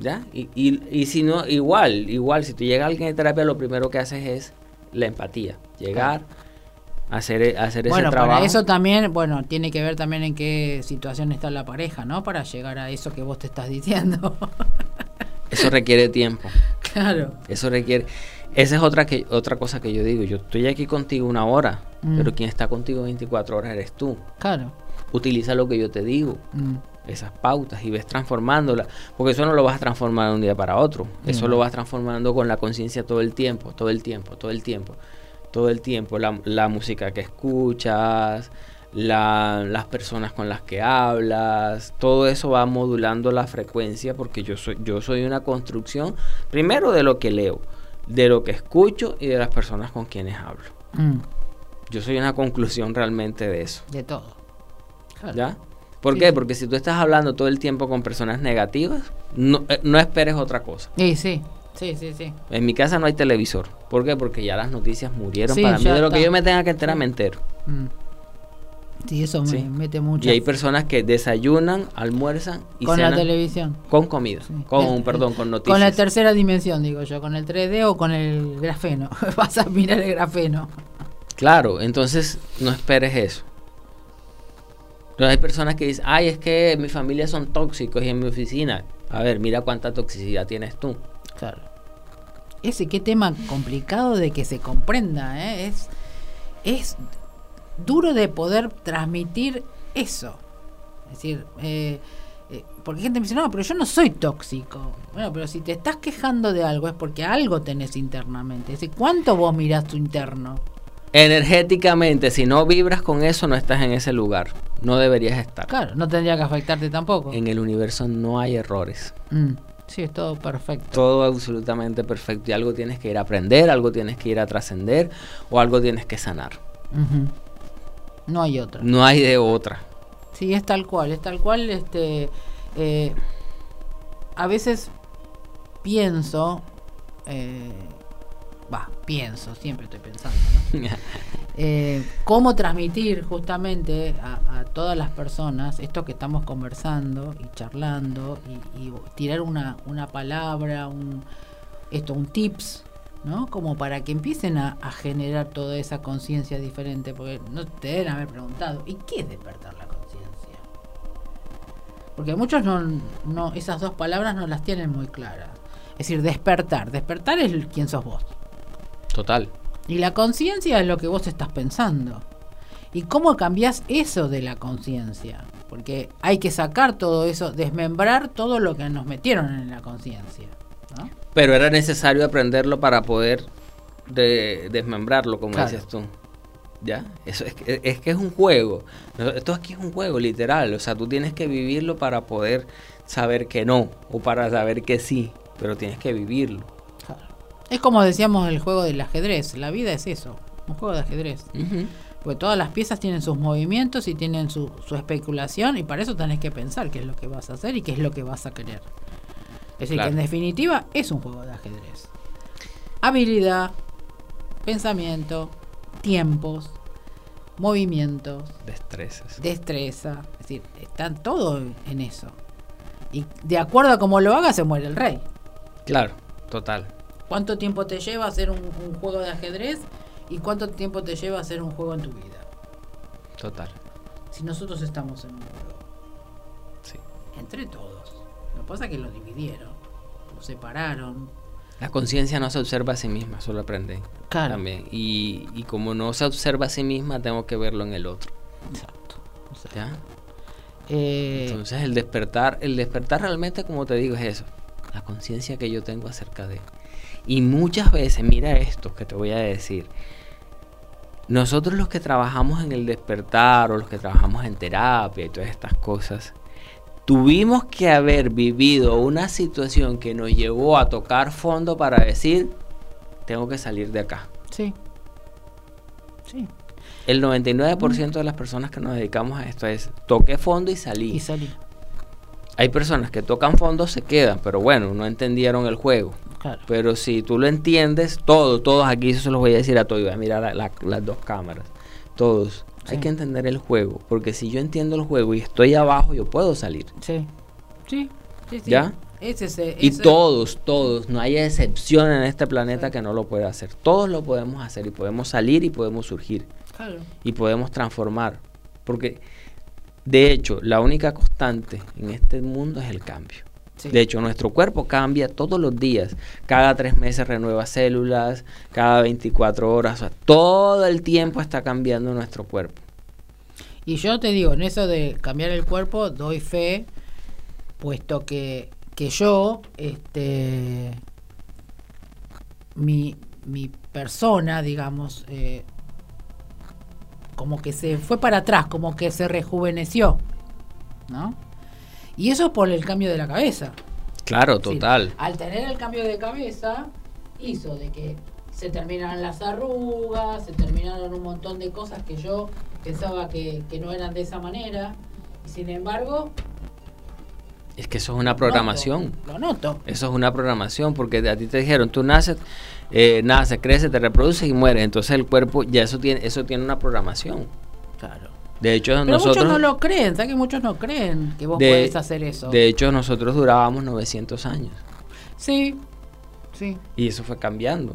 ¿Ya? Y, y, y si no, igual, igual, si tú llega alguien de terapia, lo primero que haces es la empatía. Llegar, hacer, e- hacer Bueno, ese trabajo. para eso también, bueno, tiene que ver también en qué situación está la pareja, ¿no? Para llegar a eso que vos te estás diciendo. Eso requiere tiempo. claro. Eso requiere. Esa es otra, que, otra cosa que yo digo. Yo estoy aquí contigo una hora, Mm. pero quien está contigo 24 horas eres tú. Claro. Utiliza lo que yo te digo, Mm, esas pautas, y ves transformándolas. Porque eso no lo vas a transformar de un día para otro. Eso Mm. lo vas transformando con la conciencia todo el tiempo, todo el tiempo, todo el tiempo. Todo el tiempo. La, la música que escuchas, la- las personas con las que hablas, todo eso va modulando la frecuencia porque yo soy, yo soy una construcción, primero de lo que leo, de lo que escucho y de las personas con quienes hablo. mm, Yo soy una conclusión realmente de eso. de todo. Claro. ¿Ya? ¿Por Sí, qué? sí. Porque si tú estás hablando todo el tiempo con personas negativas, no, eh, no esperes otra cosa. Sí, sí, sí, sí, sí. En mi casa no hay televisor. ¿Por qué? Porque ya las noticias murieron. Sí, Para mí de lo que yo me tenga que enterar me entero. Mm. Sí, eso me Sí. mete mucho. Y hay personas que desayunan, almuerzan y con la televisión. con comida. Sí. Con, El- perdón, con noticias. Con la tercera dimensión, digo yo, con el 3D o con el grafeno. Vas a mirar el grafeno. Claro, entonces no esperes eso. Pero hay personas que dicen, ay, es que mi familia son tóxicos y en mi oficina. A ver, mira cuánta toxicidad tienes tú. Claro. Ese qué tema complicado de que se comprenda, ¿eh? Es, es duro de poder transmitir eso. Es decir, eh, eh, porque gente me dice, no, pero yo no soy tóxico. Bueno, pero si te estás quejando de algo es porque algo tenés internamente. Es decir, ¿cuánto vos mirás tu interno? Energéticamente, si no vibras con eso, no estás en ese lugar. No deberías estar. Claro, no tendría que afectarte tampoco. En el universo no hay errores. Mm, sí, es todo perfecto. Todo absolutamente perfecto. Y algo tienes que ir a aprender, algo tienes que ir a trascender o algo tienes que sanar. No hay otra. No hay de otra. Sí, es tal cual, es tal cual. Este, eh, a veces pienso, eh, va, pienso, siempre estoy pensando, ¿no? Eh, cómo transmitir justamente a, a todas las personas esto que estamos conversando y charlando y, y tirar una, una palabra, un, esto, un tips, ¿no? Como para que empiecen a, a generar toda esa conciencia diferente, porque no te deben haber preguntado, ¿y qué es despertar la conciencia? Porque muchos no, no, esas dos palabras no las tienen muy claras. Es decir, despertar. Despertar es quién sos vos. Total. Y la conciencia es lo que vos estás pensando. ¿Y cómo cambiás eso de la conciencia? Porque hay que sacar todo eso, desmembrar todo lo que nos metieron en la conciencia. ¿no? Pero era necesario aprenderlo para poder de- desmembrarlo, como Claro. dices tú. ¿Ya? Eso es que, es que es un juego. Esto aquí es un juego, literal. O sea, tú tienes que vivirlo para poder saber que no o para saber que sí. Pero tienes que vivirlo. Es como decíamos el juego del ajedrez. La vida es eso, un juego de ajedrez. Porque todas las piezas tienen sus movimientos y tienen su, su especulación y para eso tenés que pensar qué es lo que vas a hacer y qué es lo que vas a querer. Es decir, Claro. que en definitiva es un juego de ajedrez. Habilidad, pensamiento, tiempos, movimientos, Destrezas. destreza. Es decir, están todo en eso. Y de acuerdo a cómo lo hagas se muere el rey. Claro, total. ¿Cuánto tiempo te lleva hacer un, un juego de ajedrez y cuánto tiempo te lleva hacer un juego en tu vida? Total. Si nosotros estamos en un juego, Sí. entre todos. Lo que pasa es que lo dividieron, lo separaron. La conciencia no se observa a sí misma, solo aprende. Claro. También. Y, y como no se observa a sí misma, tengo que verlo en el otro. Exacto. ¿Ya? eh, Entonces el despertar, el despertar realmente, como te digo, es eso. la conciencia que yo tengo acerca de. Y muchas veces, mira esto que te voy a decir, nosotros los que trabajamos en el despertar o los que trabajamos en terapia y todas estas cosas, tuvimos que haber vivido una situación que nos llevó a tocar fondo para decir, tengo que salir de acá. Sí. Sí. El 99% de las personas que nos dedicamos a esto es toqué fondo y salí. Y salí. Hay personas que tocan fondo, se quedan, pero bueno, no entendieron el juego. Claro. Pero si tú lo entiendes, todos, todos aquí, eso se los voy a decir a todos, voy a mirar la- la- las dos cámaras, todos. Hay que entender el juego, porque si yo entiendo el juego y estoy abajo, yo puedo salir. Sí. Sí. Sí, sí. ¿Ya? Ese, ese, Y ese- todos, todos, no hay excepción en este planeta que no lo pueda hacer. Todos lo podemos hacer y podemos salir y podemos surgir Claro. y podemos transformar. Porque, de hecho, la única constante en este mundo es el cambio. Sí. De hecho, nuestro cuerpo cambia todos los días. Cada tres meses renueva células, cada 24 horas. o sea, todo el tiempo está cambiando nuestro cuerpo. Y yo te digo, en eso de cambiar el cuerpo, doy fe, puesto que, que yo, este, mi, mi persona, digamos, eh, como que se fue para atrás, como que se rejuveneció, ¿no? Y eso por el cambio de la cabeza. Claro, Es decir, total. al tener el cambio de cabeza, hizo de que se terminaran las arrugas, se terminaron un montón de cosas que yo pensaba que, que no eran de esa manera. Y sin embargo, Es que eso es una programación. noto, lo noto. Eso es una programación, porque a ti te dijeron, tú naces, eh, naces, creces, te reproduces y mueres. Entonces el cuerpo ya eso tiene, eso tiene una programación. Claro. De hecho, Pero nosotros, muchos no lo creen, ¿sabes que muchos no creen que vos de, podés hacer eso? de hecho, nosotros durábamos 900 años Sí, sí, y eso fue cambiando.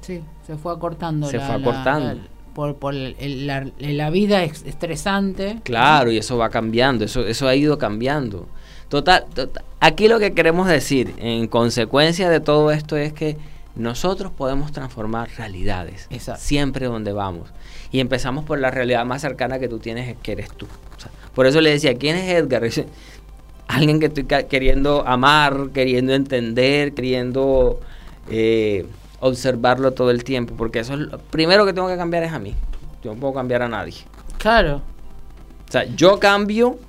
sí, se fue acortando. Se la- fue acortando. la- por por el- la, la vida estresante. Claro, y eso va cambiando, eso, eso ha ido cambiando. Total, total, aquí lo que queremos decir, en consecuencia de todo esto, es que nosotros podemos transformar realidades, Exacto. siempre donde vamos. Y empezamos por la realidad más cercana que tú tienes, que eres tú. O sea, por eso le decía, ¿quién es Edgar? Dice, Alguien que estoy queriendo amar, queriendo entender, queriendo eh, observarlo todo el tiempo, porque eso es lo primero que tengo que cambiar es a mí. Yo no puedo cambiar a nadie. Claro, O sea, yo cambio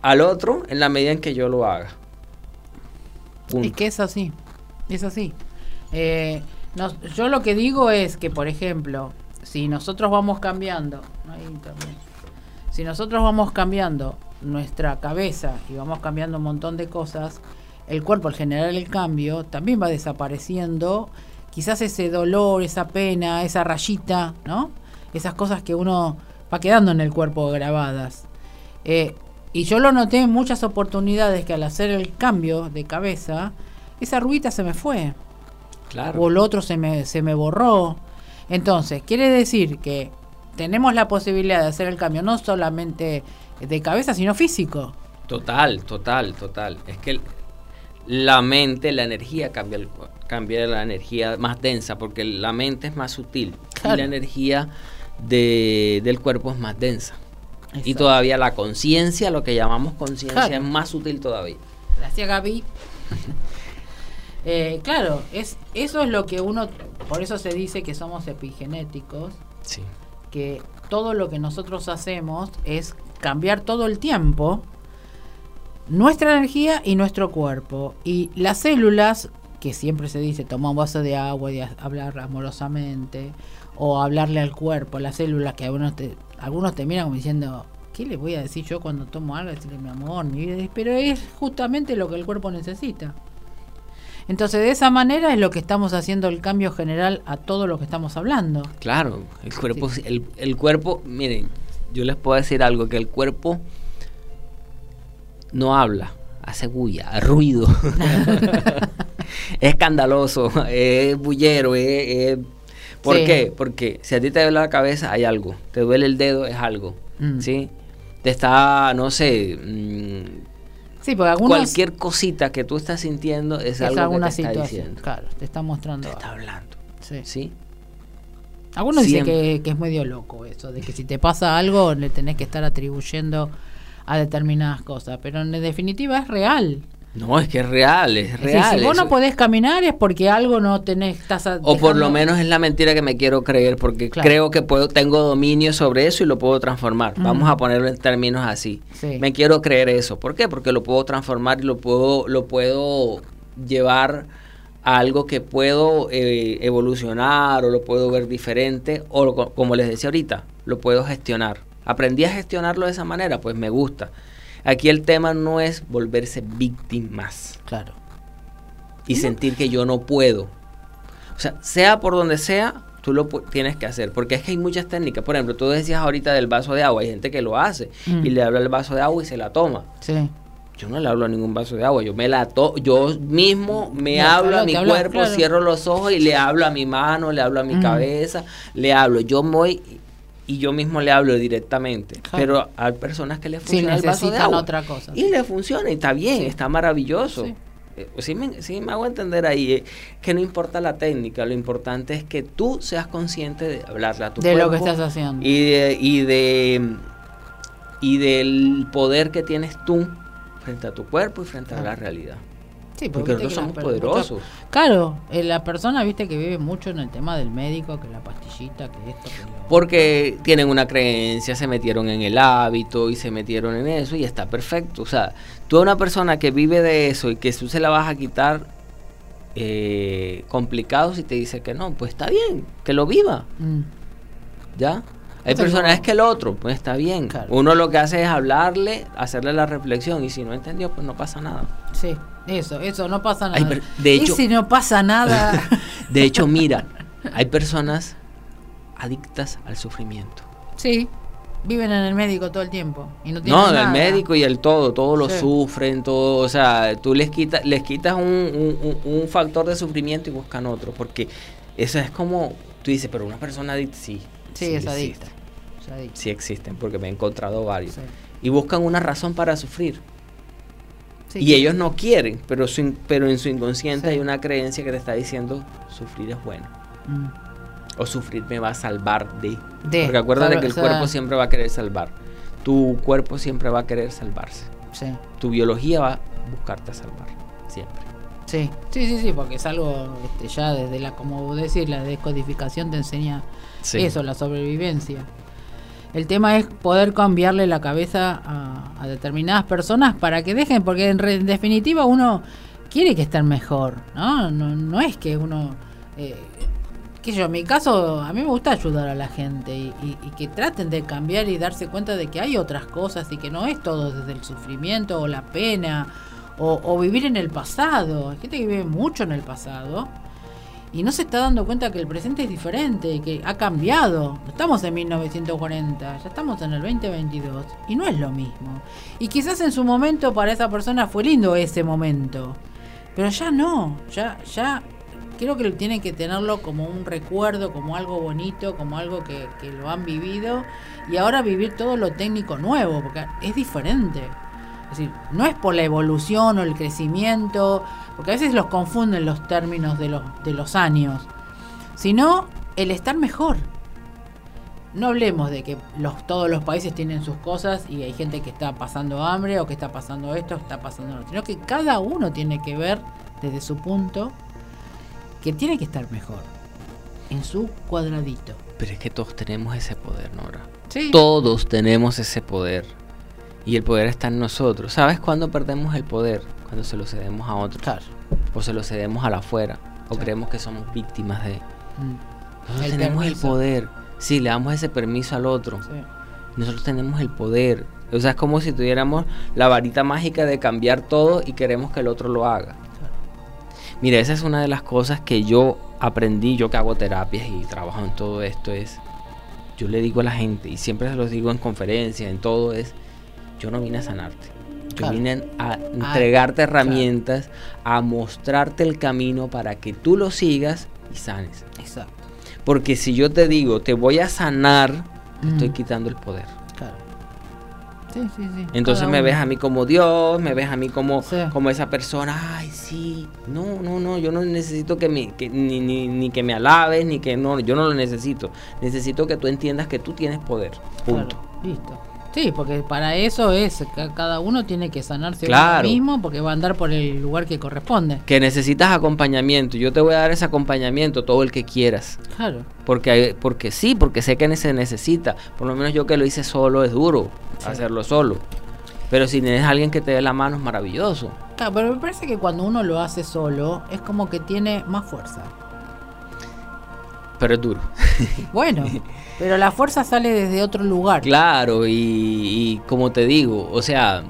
al otro en la medida en que yo lo haga. Punto. Es que es así, es así. Eh, yo lo que digo es que, por ejemplo, si nosotros vamos cambiando, si nosotros vamos cambiando nuestra cabeza y vamos cambiando un montón de cosas, el cuerpo al generar el cambio también va desapareciendo quizás ese dolor, esa pena, esa rayita, ¿no? Esas cosas que uno va quedando en el cuerpo grabadas. Eh, y yo lo noté en muchas oportunidades que al hacer el cambio de cabeza, esa ruita se me fue. Claro. O lo otro se me, se me borró. Entonces, quiere decir que tenemos la posibilidad de hacer el cambio no solamente de cabeza, sino físico. Total, total, total. Es que el- la mente, la energía cambia, el- cambia la energía más densa, porque la mente es más sutil Claro. y la energía de- del cuerpo es más densa. Y todavía la conciencia, lo que llamamos conciencia, Claro. es más sutil todavía. Gracias, Gaby. Eh, claro, es, eso es lo que uno, por eso se dice que somos epigenéticos, Sí. que todo lo que nosotros hacemos es cambiar todo el tiempo nuestra energía y nuestro cuerpo. Y las células, que siempre se dice toma un vaso de agua y hablar amorosamente, o hablarle al cuerpo, las células, que algunos te, algunos te miran como diciendo, ¿qué le voy a decir yo cuando tomo algo? Decirle mi amor, mi vida, pero es justamente lo que el cuerpo necesita. Entonces, de esa manera es lo que estamos haciendo el cambio general a todo lo que estamos hablando. Claro, el cuerpo, el, el cuerpo, miren, yo les puedo decir algo, que el cuerpo no habla, hace bulla, ruido. es escandaloso, es bullero, es... es- ¿Por Sí. qué? Porque si a ti te duele la cabeza, hay algo. Te duele el dedo, es algo. Mm. ¿Sí? Te está, no sé, mm, Sí, porque algunos cualquier cosita que tú estás sintiendo es, es algo alguna que te está situación. diciendo. Claro, te está mostrando. Te está hablando. Sí. ¿Sí? Algunos dicen que, que es medio loco eso, de que si te pasa algo le tenés que estar atribuyendo a determinadas cosas, pero en definitiva es real. No, es que es real, es real. si vos no podés caminar es porque algo no tenés, estás O por lo menos es la mentira que me quiero creer, porque creo que puedo, tengo dominio sobre eso y lo puedo transformar. Vamos a ponerlo en términos así. Me quiero creer eso. ¿Por qué? Porque lo puedo transformar y lo puedo, lo puedo llevar a algo que puedo eh, evolucionar o lo puedo ver diferente o como les decía ahorita, lo puedo gestionar. Aprendí a gestionarlo de esa manera, pues me gusta. Aquí el tema no es volverse víctimas. Claro. Y sentir que yo no puedo. O sea, sea por donde sea, tú lo tienes que hacer. Porque es que hay muchas técnicas. Por ejemplo, tú decías ahorita del vaso de agua. Hay gente que lo hace y mm. le habla el vaso de agua y se la toma. Sí. Yo no le hablo a ningún vaso de agua. Yo me la to yo mismo me hablo a mi cuerpo, cierro los ojos y le hablo a mi mano, le hablo a mi mm. cabeza, le hablo. Yo voy y yo mismo le hablo directamente. Pero hay personas que le funciona el vaso de agua. otra cosa. Y le funciona y está bien, está maravilloso. Sí. Eh, me, me, hago entender ahí eh, que no importa la técnica, lo importante es que tú seas consciente de hablarle a tu de lo que estás haciendo y de, y de y del poder que tienes tú frente a tu cuerpo y frente a la realidad. Sí, porque, nosotros somos poderosos. Claro, eh, la persona, viste, que vive mucho en el tema del médico, que la pastillita, que esto. Porque tienen una creencia, se metieron en el hábito y se metieron en eso y está perfecto. O sea, tú a una persona que vive de eso y que tú se la vas a quitar eh, complicado si te dice que no, pues está bien, que lo viva. Mm. ¿Ya? Hay personas que el otro, pues está bien. Uno lo que hace es hablarle, hacerle la reflexión y si no entendió, pues no pasa nada. Sí, eso, eso, no pasa nada. de hecho, y si no pasa nada. de hecho, mira, hay personas adictas al sufrimiento. Sí, viven en el médico todo el tiempo y no tienen No, el médico y el todo, todos lo sufren, todo, o sea, tú les quitas les quitas un, un, factor de sufrimiento y buscan otro, porque eso es como, tú dices, pero una persona adicta, sí. Sí, es adicta. Sí existen, porque me he encontrado varios. Y buscan una razón para sufrir. Y ellos no quieren, pero, pero en su inconsciente hay una creencia que te está diciendo, sufrir es bueno. Mm. O sufrir me va a salvar de. porque acuérdate que el cuerpo siempre va a querer salvar. Tu cuerpo siempre va a querer salvarse. Tu biología va a buscarte salvar. Siempre. Sí, sí, sí, sí, porque es algo este, ya desde la, como decir, la descodificación te enseña eso, la sobrevivencia. El tema es poder cambiarle la cabeza a, determinadas personas para que dejen, porque en, definitiva uno quiere que estén mejor, ¿no? No, es que uno... Eh, que yo, en mi caso, a mí me gusta ayudar a la gente y, que traten de cambiar y darse cuenta de que hay otras cosas y que no es todo desde el sufrimiento o la pena o, o vivir en el pasado. Hay gente que vive mucho en el pasado y no se está dando cuenta que el presente es diferente, que ha cambiado. No estamos en 1940, ya estamos en el 2022 y no es lo mismo. Y quizás en su momento para esa persona fue lindo ese momento, pero ya no, ya ya creo que tienen que tenerlo como un recuerdo, como algo bonito, como algo que, que lo han vivido y ahora vivir todo lo técnico nuevo, porque es diferente. Es decir, no es por la evolución o el crecimiento porque a veces los confunden los términos de los, de los años, sino el estar mejor. No hablemos de que los, todos los países tienen sus cosas y hay gente que está pasando hambre o que está pasando esto, está pasando lo sino que cada uno tiene que ver desde su punto que tiene que estar mejor en su cuadradito. Pero es que todos tenemos ese poder, Nora. Sí. Todos tenemos ese poder. Y el poder está en nosotros. ¿Sabes cuándo perdemos el poder? cuando se lo cedemos a otros. O se lo cedemos a la afuera. O creemos que somos víctimas de... Mm. Nosotros tenemos el poder. Sí, le damos ese permiso al otro. Nosotros tenemos el poder. O sea, es como si tuviéramos la varita mágica de cambiar todo y queremos que el otro lo haga. Mira, esa es una de las cosas que yo aprendí, yo que hago terapias y trabajo en todo esto, es, yo le digo a la gente, y siempre se los digo en conferencias, en todo, es, yo no vine a sanarte. Yo vine a ah, entregarte herramientas, a mostrarte el camino para que tú lo sigas y sanes. Exacto. Porque si yo te digo, te voy a sanar, te estoy mm. quitando el poder. Claro. Sí, sí, sí. Entonces me ves a mí como Dios, me ves a mí como, como esa persona, ay, sí, no, no, no, yo no necesito que, me, ni, ni, ni, que me alabes, ni que no, yo no lo necesito. Necesito que tú entiendas que tú tienes poder. Punto. listo. Sí, porque para eso es, ca- cada uno tiene que sanarse Claro. uno mismo porque va a andar por el lugar que corresponde. Que necesitas acompañamiento. Yo te voy a dar ese acompañamiento, todo el que quieras. Claro. Porque, hay- porque sí, porque sé que se necesita. Por lo menos yo que lo hice solo es duro Sí. hacerlo solo. Pero si tienes alguien que te dé la mano es maravilloso. Claro, pero me parece que cuando uno lo hace solo es como que tiene más fuerza. Pero es duro. Bueno, pero la fuerza sale desde otro lugar. Claro, y, y como te digo, o sea,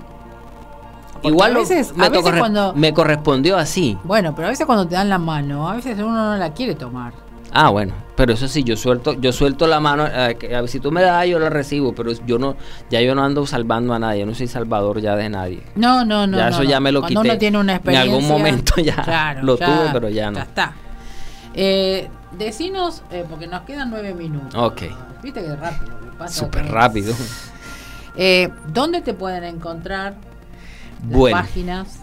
Porque igual a veces- me, a veces cuando- me correspondió así. Bueno, pero a veces cuando te dan la mano, a veces uno no la quiere tomar. Ah, bueno, pero eso sí, yo suelto, yo suelto la mano, eh, que, a ver, si tú me das, yo la recibo, pero yo no, ya yo no ando salvando a nadie, yo no soy salvador ya de nadie. No, no, no. Ya no, eso no. ya me lo Cuando quité. uno tiene una En experiencia. algún momento ya lo tuve, pero ya no. Ya está. Eh, decinos, eh, porque nos quedan nueve minutos. Ok. Viste que rápido. que pasa Súper rápido. Eh, ¿Dónde te pueden encontrar? Las Bueno. páginas.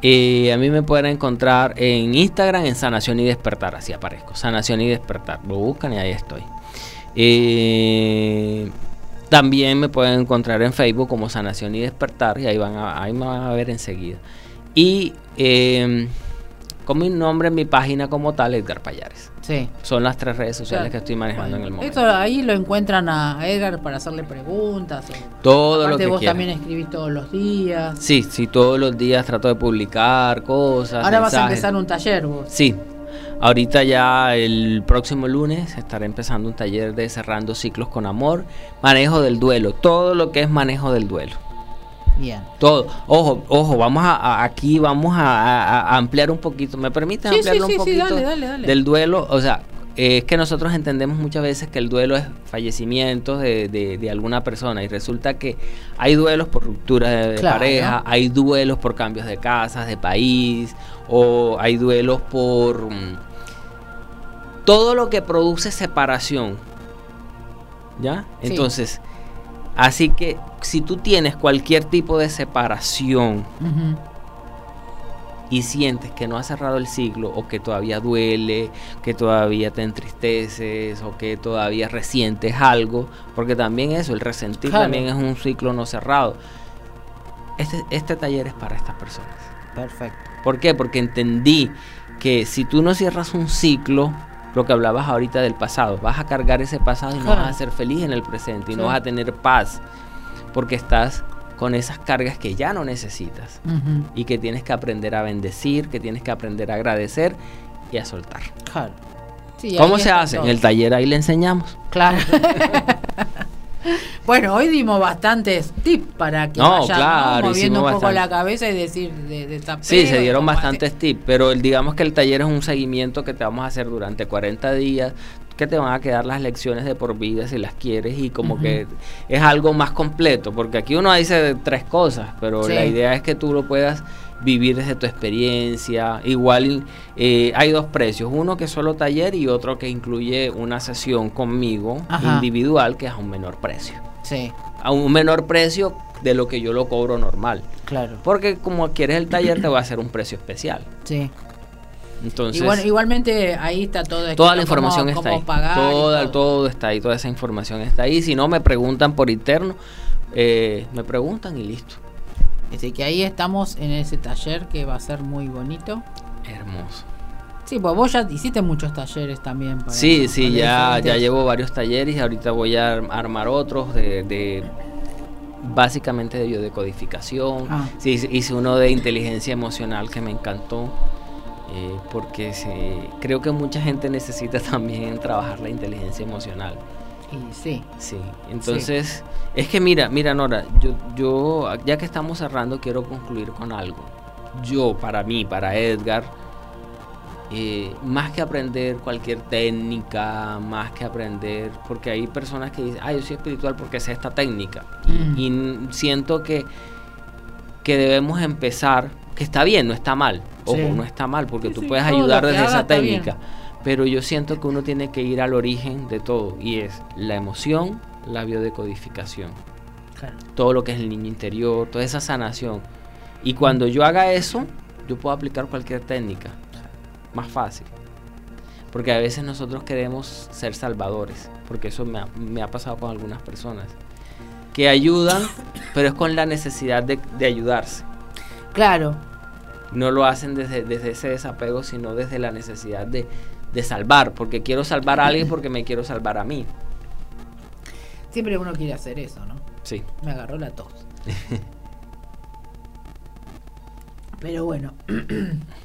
Eh, a mí me pueden encontrar en Instagram en Sanación y Despertar, así aparezco. Sanación y Despertar. Lo buscan y ahí estoy. Eh, también me pueden encontrar en Facebook como Sanación y Despertar y ahí, van a, ahí me van a ver enseguida. Y eh, con mi nombre en mi página como tal, Edgar Payares. Sí. Son las tres redes sociales Claro. que estoy manejando en el momento. Esto ahí lo encuentran a Edgar para hacerle preguntas. o- Todo lo que vos quieran. también escribís todos los días. Sí, sí, todos los días trato de publicar cosas. Ahora vas a empezar un taller vos. Sí, ahorita ya el próximo lunes estaré empezando un taller de cerrando ciclos con amor, manejo del duelo, todo lo que es manejo del duelo. Bien. Todo, ojo, ojo, vamos a, a- aquí vamos a, ampliar un poquito. ¿Me permiten Sí, ampliarlo sí, un sí, poquito dale, dale, dale. del duelo? O sea, eh, es que nosotros entendemos muchas veces que el duelo es fallecimiento de, de- de alguna persona y resulta que hay duelos por ruptura de, Claro. pareja, hay duelos por cambios de casas, de país, o hay duelos por mm, todo lo que produce separación. ¿Ya? Entonces, así que si tú tienes cualquier tipo de separación y sientes que no has cerrado el ciclo o que todavía duele, que todavía te entristeces o que todavía resientes algo, porque también eso, el resentir Claro. también es un ciclo no cerrado. Este, este taller es para estas personas. Perfecto. ¿Por qué? Porque entendí que si tú no cierras un ciclo, lo que hablabas ahorita del pasado, vas a cargar ese pasado y no Claro. vas a ser feliz en el presente y no vas a tener paz, porque estás con esas cargas que ya no necesitas y que tienes que aprender a bendecir, que tienes que aprender a agradecer y a soltar. Claro. Sí, ¿Cómo se hace? todo. En el taller ahí le enseñamos. Claro. bueno, hoy dimos bastantes tips para que No, vayan ¿no? claro, moviendo un poco bastante. la cabeza y decir de, de Sí, se dieron bastantes tips, pero el- digamos que el taller es un seguimiento que te vamos a hacer durante 40 días, que te van a quedar las lecciones de por vida si las quieres y como que es algo más completo, porque aquí uno dice tres cosas, pero Sí. la idea es que tú lo puedas vivir desde tu experiencia. Igual eh, hay dos precios, uno que es solo taller y otro que incluye una sesión conmigo Ajá. individual que es a un menor precio. Sí, A un menor precio de lo que yo lo cobro normal. claro. Porque como quieres el taller te va a hacer un precio especial. Sí. Entonces, igualmente ahí está todo toda la cómo- información está cómo ahí. Toda- todo. todo. está ahí, toda esa información está ahí. Si no me preguntan por interno, eh, me preguntan y listo. Así que ahí estamos en ese taller que va a ser muy bonito. Hermoso. Sí, pues vos ya hiciste muchos talleres también. para- Sí, sí, ya, ya llevo varios talleres y ahorita voy a arm- armar otros de, de- básicamente de biodecodificación. Ah. Sí, hice uno de inteligencia emocional que me encantó. Eh, porque se- creo que mucha gente necesita también trabajar la inteligencia emocional. Y sí, Sí, entonces es que mira, mira Nora, yo, yo ya que estamos cerrando quiero concluir con algo. Yo, para mí, para Edgar, eh, más que aprender cualquier técnica, más que aprender, porque hay personas que dicen, ah, yo soy espiritual porque sé esta técnica. Y- Mm. Y, siento que, que debemos empezar, que está bien, no está mal. Ojo, Sí. no está mal, porque Sí, tú sí, puedes ayudar desde esa bien. técnica. Pero yo siento que uno tiene que ir al origen de todo, y es la emoción, la biodecodificación claro. todo lo que es el niño interior, toda esa sanación. Y cuando yo haga eso, yo puedo aplicar cualquier técnica. Más fácil. Porque a veces nosotros queremos ser salvadores. Porque eso me ha, me ha pasado con algunas personas. que ayudan, pero es con la necesidad de, de ayudarse. Claro, No lo hacen desde, desde ese desapego, sino desde la necesidad de, de salvar, porque quiero salvar a alguien porque me quiero salvar a mí. siempre uno quiere hacer eso, ¿no? Sí. Me agarró la tos. Pero bueno.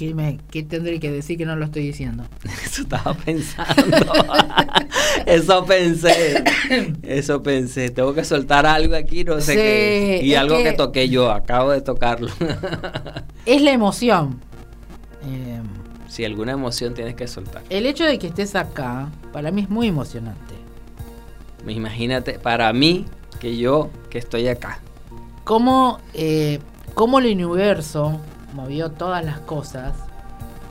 ¿Qué, me, ¿Qué tendré que decir que no lo estoy diciendo? Eso estaba pensando. Eso pensé. Eso pensé. Tengo que soltar algo aquí, no sé Sí, qué. Y algo que... que- toqué yo, acabo de tocarlo. Es la emoción. Eh, si alguna emoción tienes que soltar. el hecho de que estés acá, para mí es muy emocionante. Imagínate, para mí, que yo que estoy acá. Cómo, eh, cómo el universo movió todas las cosas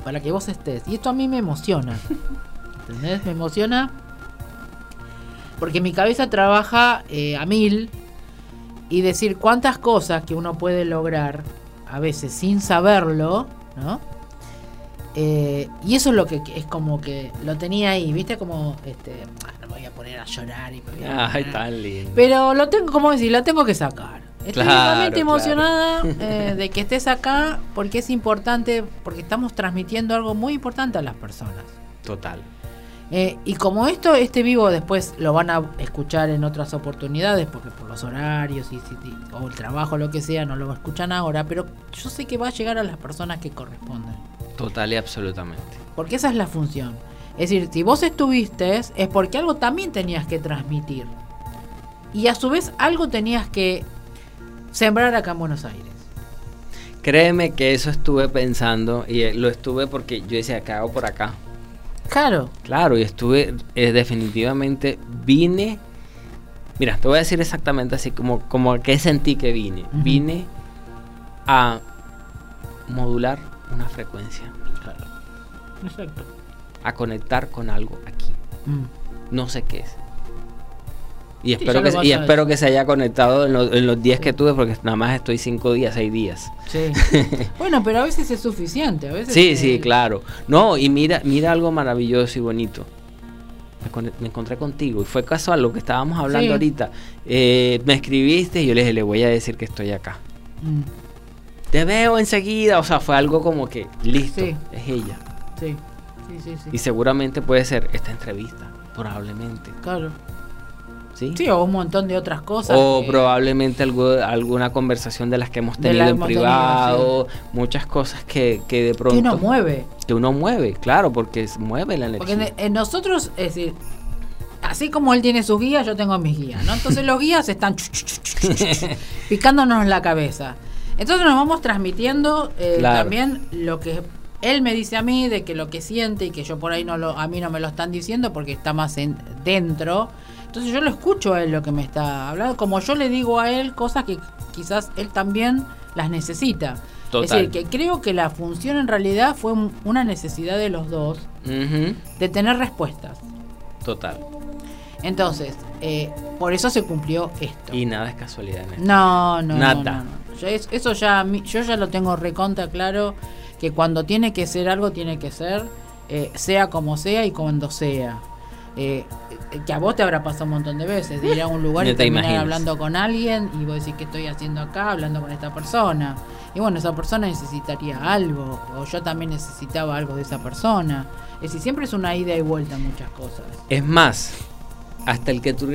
para que vos estés. Y esto a mí me emociona. ¿Entendés? Me emociona porque mi cabeza trabaja eh, a mil y decir cuántas cosas que uno puede lograr a veces sin saberlo, ¿no? Eh, y eso es lo que es como que lo tenía ahí, ¿viste? Como, este, ah, no me voy a poner a llorar y me voy a Ay, tan lindo. pero lo tengo, como decir, lo tengo que sacar. Estoy Claro, emocionada eh, de que estés acá porque es importante, porque estamos transmitiendo algo muy importante a las personas. Total. Eh, y como esto, este vivo después lo van a escuchar en otras oportunidades, porque por los horarios y- o el trabajo, lo que sea, no lo escuchan ahora, pero yo sé que va a llegar a las personas que corresponden. Total y absolutamente. Porque esa es la función. Es decir, si vos estuviste, es porque algo también tenías que transmitir. Y a su vez algo tenías que sembrar acá en Buenos Aires. Créeme que eso estuve pensando y eh, lo estuve porque yo decía, ¿qué hago por acá? Claro, Claro, y estuve, eh, definitivamente, vine, mira, te voy a decir exactamente así como, como que sentí que vine. Vine a modular una frecuencia, claro. Exacto. a conectar con algo aquí. Mm. No sé qué es. Y Sí, espero, lo que, y espero que se haya conectado en, los- en los días que tuve, porque nada más estoy cinco días, seis días. Sí. bueno, pero a veces es suficiente. A veces Sí, sí, claro. No, y mira, mira algo maravilloso y bonito. Me, con- me encontré contigo y fue casual lo que estábamos hablando Sí. ahorita. Eh, me escribiste y yo le dije, le voy a decir que estoy acá. Mm, Te veo enseguida, o sea, fue algo como que, listo, Sí. es ella. sí, sí, sí, sí. Y seguramente puede ser esta entrevista, probablemente. Claro. ¿Sí? Sí, o un montón de otras cosas. O que- probablemente algo, alguna conversación de las que hemos tenido en hemos tenido, privado, muchas cosas que, que de pronto... que uno mueve. que uno mueve, claro, porque mueve la Porque energía. en, en nosotros, es decir, así como él tiene sus guías, yo tengo mis guías, ¿no? Entonces los guías están picándonos la cabeza. Entonces nos vamos transmitiendo eh, Claro. también lo que él me dice a mí, de que lo que siente y que yo por ahí no lo, a mí no me lo están diciendo porque está más en, dentro. Entonces yo lo escucho a él lo que me está hablando, como yo le digo a él cosas que quizás él también las necesita. Total. Es decir, que creo que la función en realidad fue un- una necesidad de los dos de tener respuestas. Total. Entonces, eh, por eso se cumplió esto. Y nada es casualidad en esto. No, no, Nada. no, no. Yo es- eso ya, yo ya lo tengo recontra claro, que cuando tiene que ser algo, tiene que ser, eh, sea como sea y cuando sea. Eh, que a vos te habrá pasado un montón de veces, de ir a un lugar y te terminar imaginas. hablando con alguien y vos decís, ¿qué estoy haciendo acá? Hablando con esta persona. Y bueno, esa persona necesitaría algo, o yo también necesitaba algo de esa persona. Es decir, siempre es una ida y vuelta en muchas cosas. Es más, hasta el que tú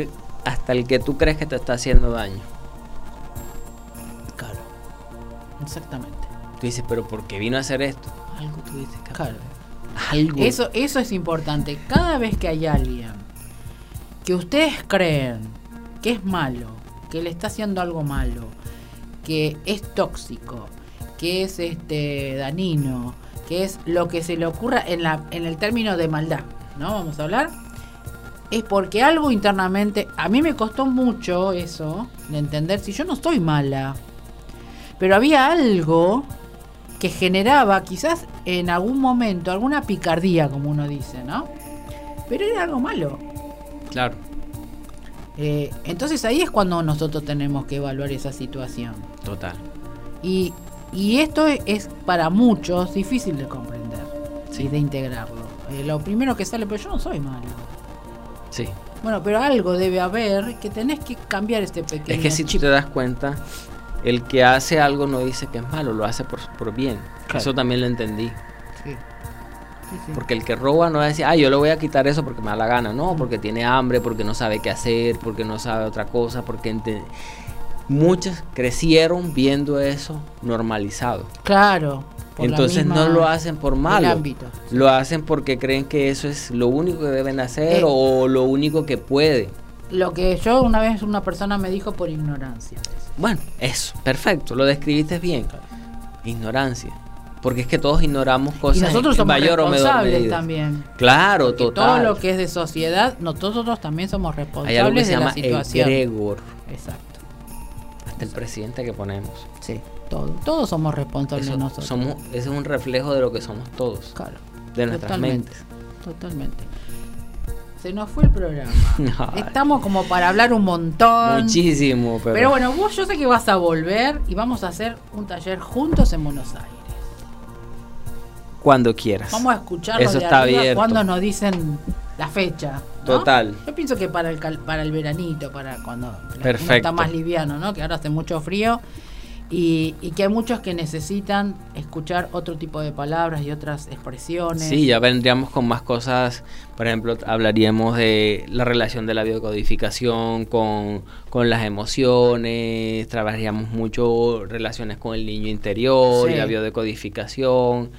hasta el que tú crees que te está haciendo daño. Claro. Exactamente. Tú dices, pero ¿por qué vino a hacer esto? Algo tuviste que Claro. Algo. Eso, eso es importante. Cada vez que hay alguien que ustedes creen que es malo, que le está haciendo algo malo, que es tóxico, que es este danino, que es lo que se le ocurra en, la, en el término de maldad, ¿no? Vamos a hablar. Es porque algo internamente, a mí me costó mucho eso, de entender si yo no estoy mala, pero había algo que generaba quizás en algún momento alguna picardía, como uno dice, ¿no? Pero era algo malo. Claro. Eh, entonces ahí es cuando nosotros tenemos que evaluar esa situación. Total. Y, y esto es para muchos difícil de comprender Sí. y de integrarlo. Eh, lo primero que sale, pero yo no soy malo. Sí. Bueno, pero algo debe haber que tenés que cambiar este pequeño Es que si chip. te das cuenta, el que hace algo no dice que es malo, lo hace por, por bien. Claro. Eso también lo entendí. Sí. Sí, sí. Porque el que roba no va a decir, ah, yo le voy a quitar eso porque me da la gana. No, porque tiene hambre, porque no sabe qué hacer, porque no sabe otra cosa, porque ente- muchos crecieron viendo eso normalizado. Claro. Entonces no lo hacen por malo. ámbito. Lo hacen porque creen que eso es lo único que deben hacer Eh. o lo único que puede. Lo que yo una vez una persona me dijo por ignorancia. Bueno, eso, perfecto, lo describiste bien. Ignorancia. Porque es que todos ignoramos cosas Y nosotros en somos mayor o menor responsables medida. también. Claro, Porque total. Todo lo que es de sociedad, nosotros también somos Hay responsables algo que se de llama la situación. egregor. Exacto. Hasta el presidente que ponemos. Sí, todo. Todos somos responsables Eso, nosotros. somos, ese es un reflejo de lo que somos todos. Claro. De nuestras Totalmente. mentes. Totalmente. Se nos fue el programa. Estamos como para hablar un montón. Muchísimo, pero, Pero bueno, vos yo sé que vas a volver y vamos a hacer un taller juntos en Buenos Aires. cuando quieras. Vamos a escucharlos Eso de está abierto. cuando nos dicen la fecha. ¿no? Total. Yo pienso que para el para el veranito, para cuando Perfecto. está más liviano, ¿no? Que ahora hace mucho frío y, y que hay muchos que necesitan escuchar otro tipo de palabras y otras expresiones. Sí, ya vendríamos con más cosas. Por ejemplo, hablaríamos de la relación de la biocodificación con, con las emociones, trabajaríamos mucho relaciones con el niño interior y la biodecodificación.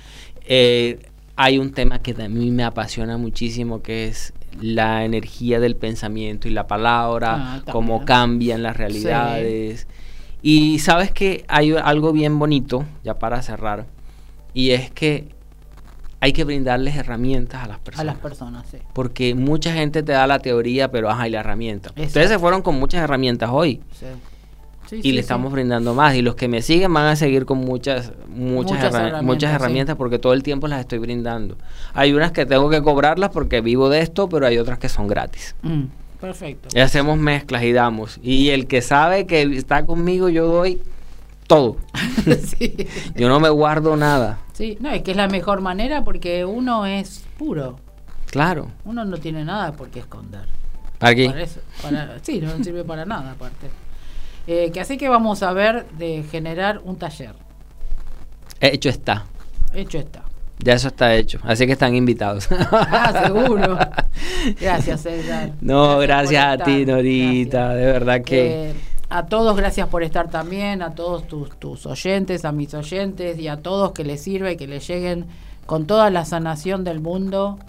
Eh, hay un tema que a mí me apasiona muchísimo que es la energía del pensamiento y la palabra, Ah, cómo cambian las realidades. Y sabes que hay algo bien bonito, ya para cerrar, y es que hay que brindarles herramientas a las a personas. las personas, sí. Porque mucha gente te da la teoría, pero ajá, y la herramienta. Ustedes se fueron con muchas herramientas hoy Sí. Sí, y sí, le estamos brindando más. Y los que me siguen van a seguir con muchas, muchas, Muchas herra- herramientas, muchas herramientas porque todo el tiempo las estoy brindando. Hay unas que tengo que cobrarlas porque vivo de esto, pero hay otras que son gratis. Mm, perfecto. Y hacemos mezclas y damos. Y el que sabe que está conmigo, yo doy todo. sí. Yo no me guardo nada. Sí, no, es que es la mejor manera porque uno es puro. Claro. Uno no tiene nada por qué esconder. Aquí. Para eso- para- sí, no sirve para nada aparte. Eh, que así que vamos a ver de generar un taller. Hecho está. Hecho está. Ya eso está hecho. Así que están invitados. Ah, seguro. Gracias, Edgar. No, gracias a ti, Norita. Gracias. De verdad que. Eh, a todos, gracias por estar también, a todos tus, tus oyentes, a mis oyentes y a todos que les sirva y que les lleguen con toda la sanación del mundo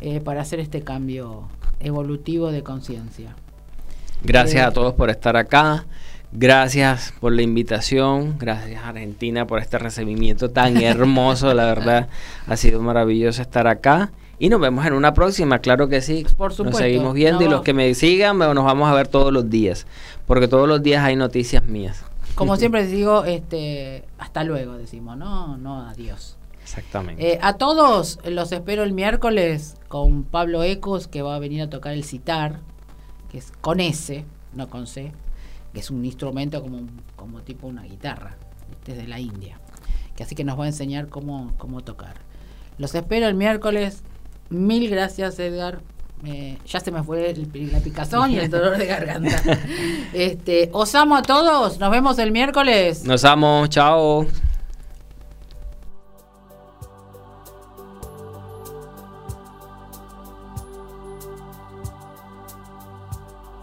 eh, para hacer este cambio evolutivo de conciencia. Gracias eh, a todos por estar acá. Gracias por la invitación. Gracias Argentina por este recibimiento tan hermoso. La verdad, ha sido maravilloso estar acá. Y nos vemos en una próxima, claro que sí. Por supuesto. Nos seguimos viendo y los que me sigan, nos vamos a ver todos los días. Porque todos los días hay noticias mías. Como siempre les digo, este, hasta luego decimos, no, no, adiós. Exactamente. Eh, a todos los espero el miércoles con Pablo Ecos, que va a venir a tocar el citar, que es con S, no con C, que es un instrumento como, un- como tipo una guitarra, este es de la India, que así que nos va a enseñar cómo, cómo tocar. Los espero el miércoles. Mil gracias, Edgar. Eh, ya se me fue el, la picazón y el dolor de garganta. Este, os amo a todos. Nos vemos el miércoles. Nos vamos. Chao.